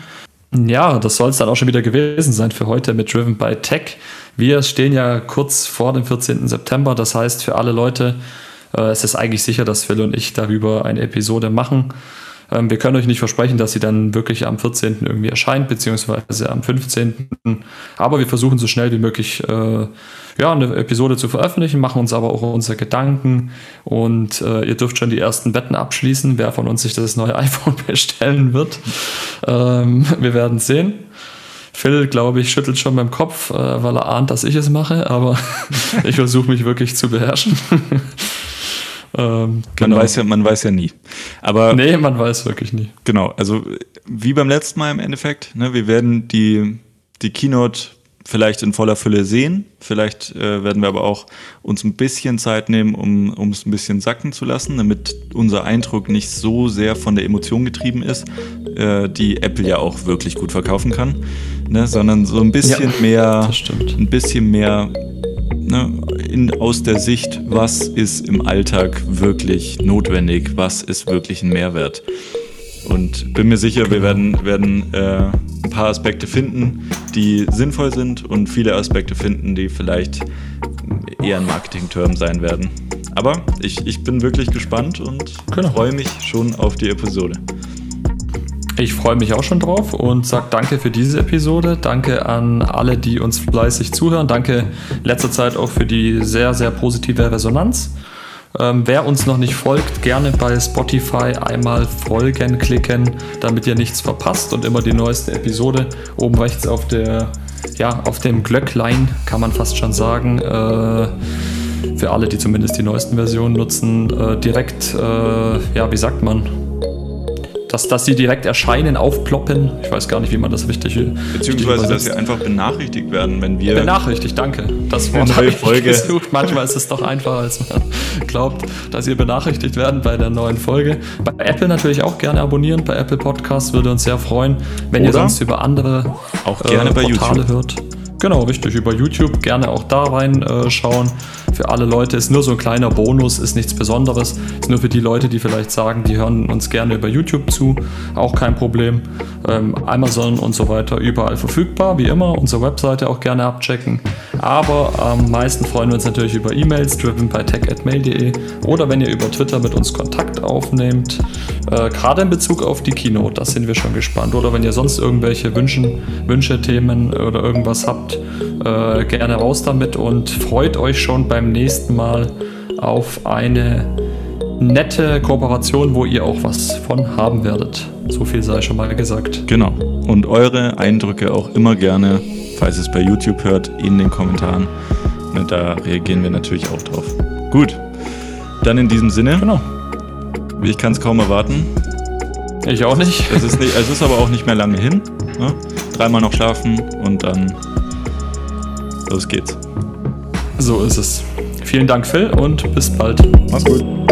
Ja, das soll es dann auch schon wieder gewesen sein für heute mit Driven by Tech. Wir stehen ja kurz vor dem 14. September. Das heißt, für alle Leute, äh, es ist eigentlich sicher, dass Phil und ich darüber eine Episode machen. Ähm, wir können euch nicht versprechen, dass sie dann wirklich am 14. irgendwie erscheint, beziehungsweise am 15. Aber wir versuchen so schnell wie möglich äh, ja, eine Episode zu veröffentlichen, machen uns aber auch unsere Gedanken und äh, ihr dürft schon die ersten Wetten abschließen, wer von uns sich das neue <laughs> iPhone bestellen wird. Ähm, wir werden sehen. Phil, glaube ich, schüttelt schon beim Kopf, äh, weil er ahnt, dass ich es mache, aber <laughs> ich versuche mich wirklich zu beherrschen. <laughs> ähm, genau. man, weiß ja, man weiß ja nie. Aber nee, man weiß wirklich nie. Genau, also wie beim letzten Mal im Endeffekt, ne, wir werden die, die Keynote vielleicht in voller Fülle sehen. Vielleicht äh, werden wir aber auch uns ein bisschen Zeit nehmen, um, um es ein bisschen sacken zu lassen, damit unser Eindruck nicht so sehr von der Emotion getrieben ist, äh, die Apple ja auch wirklich gut verkaufen kann, ne? sondern so ein bisschen <laughs> ja, mehr, ein bisschen mehr ne, in, aus der Sicht, was ist im Alltag wirklich notwendig, was ist wirklich ein Mehrwert. Und bin mir sicher, wir werden, werden äh, ein paar Aspekte finden, die sinnvoll sind und viele Aspekte finden, die vielleicht eher ein Marketing-Term sein werden. Aber ich, ich bin wirklich gespannt und genau. freue mich schon auf die Episode. Ich freue mich auch schon drauf und sage danke für diese Episode. Danke an alle, die uns fleißig zuhören. Danke letzter Zeit auch für die sehr, sehr positive Resonanz. Ähm, wer uns noch nicht folgt, gerne bei Spotify einmal folgen klicken, damit ihr nichts verpasst und immer die neueste Episode oben rechts auf der ja, auf dem Glöcklein kann man fast schon sagen. Äh, für alle, die zumindest die neuesten Versionen nutzen, äh, direkt, äh, ja, wie sagt man, dass, dass sie direkt erscheinen, aufploppen. Ich weiß gar nicht, wie man das richtig Beziehungsweise, dass sie einfach benachrichtigt werden, wenn wir. Benachrichtigt, danke. Das Wort ich Folge. gesucht. Manchmal ist es doch einfacher, als man <laughs> glaubt, dass ihr benachrichtigt werden bei der neuen Folge. Bei Apple natürlich auch gerne abonnieren. Bei Apple Podcasts würde uns sehr freuen, wenn Oder ihr sonst über andere auch gerne äh, bei Portale YouTube. hört. Genau, richtig. Über YouTube gerne auch da reinschauen. Äh, für alle Leute ist nur so ein kleiner Bonus, ist nichts Besonderes. Ist nur für die Leute, die vielleicht sagen, die hören uns gerne über YouTube zu. Auch kein Problem. Ähm, Amazon und so weiter überall verfügbar, wie immer. Unsere Webseite auch gerne abchecken. Aber am meisten freuen wir uns natürlich über E-Mails, driven by tech.mail.de oder wenn ihr über Twitter mit uns Kontakt aufnehmt. Äh, Gerade in Bezug auf die Keynote, da sind wir schon gespannt. Oder wenn ihr sonst irgendwelche Wünschen, Wünsche, Themen oder irgendwas habt, äh, gerne raus damit und freut euch schon beim nächsten Mal auf eine nette Kooperation, wo ihr auch was von haben werdet. So viel sei schon mal gesagt. Genau. Und eure Eindrücke auch immer gerne, falls ihr es bei YouTube hört, in den Kommentaren. Ne, da reagieren wir natürlich auch drauf. Gut. Dann in diesem Sinne. Genau. Ich kann es kaum erwarten. Ich auch nicht. Es ist, nicht, es ist aber auch nicht mehr lange hin. Ne? Dreimal noch schlafen und dann Los geht's. So ist es. Vielen Dank, Phil, und bis bald. Mach's gut.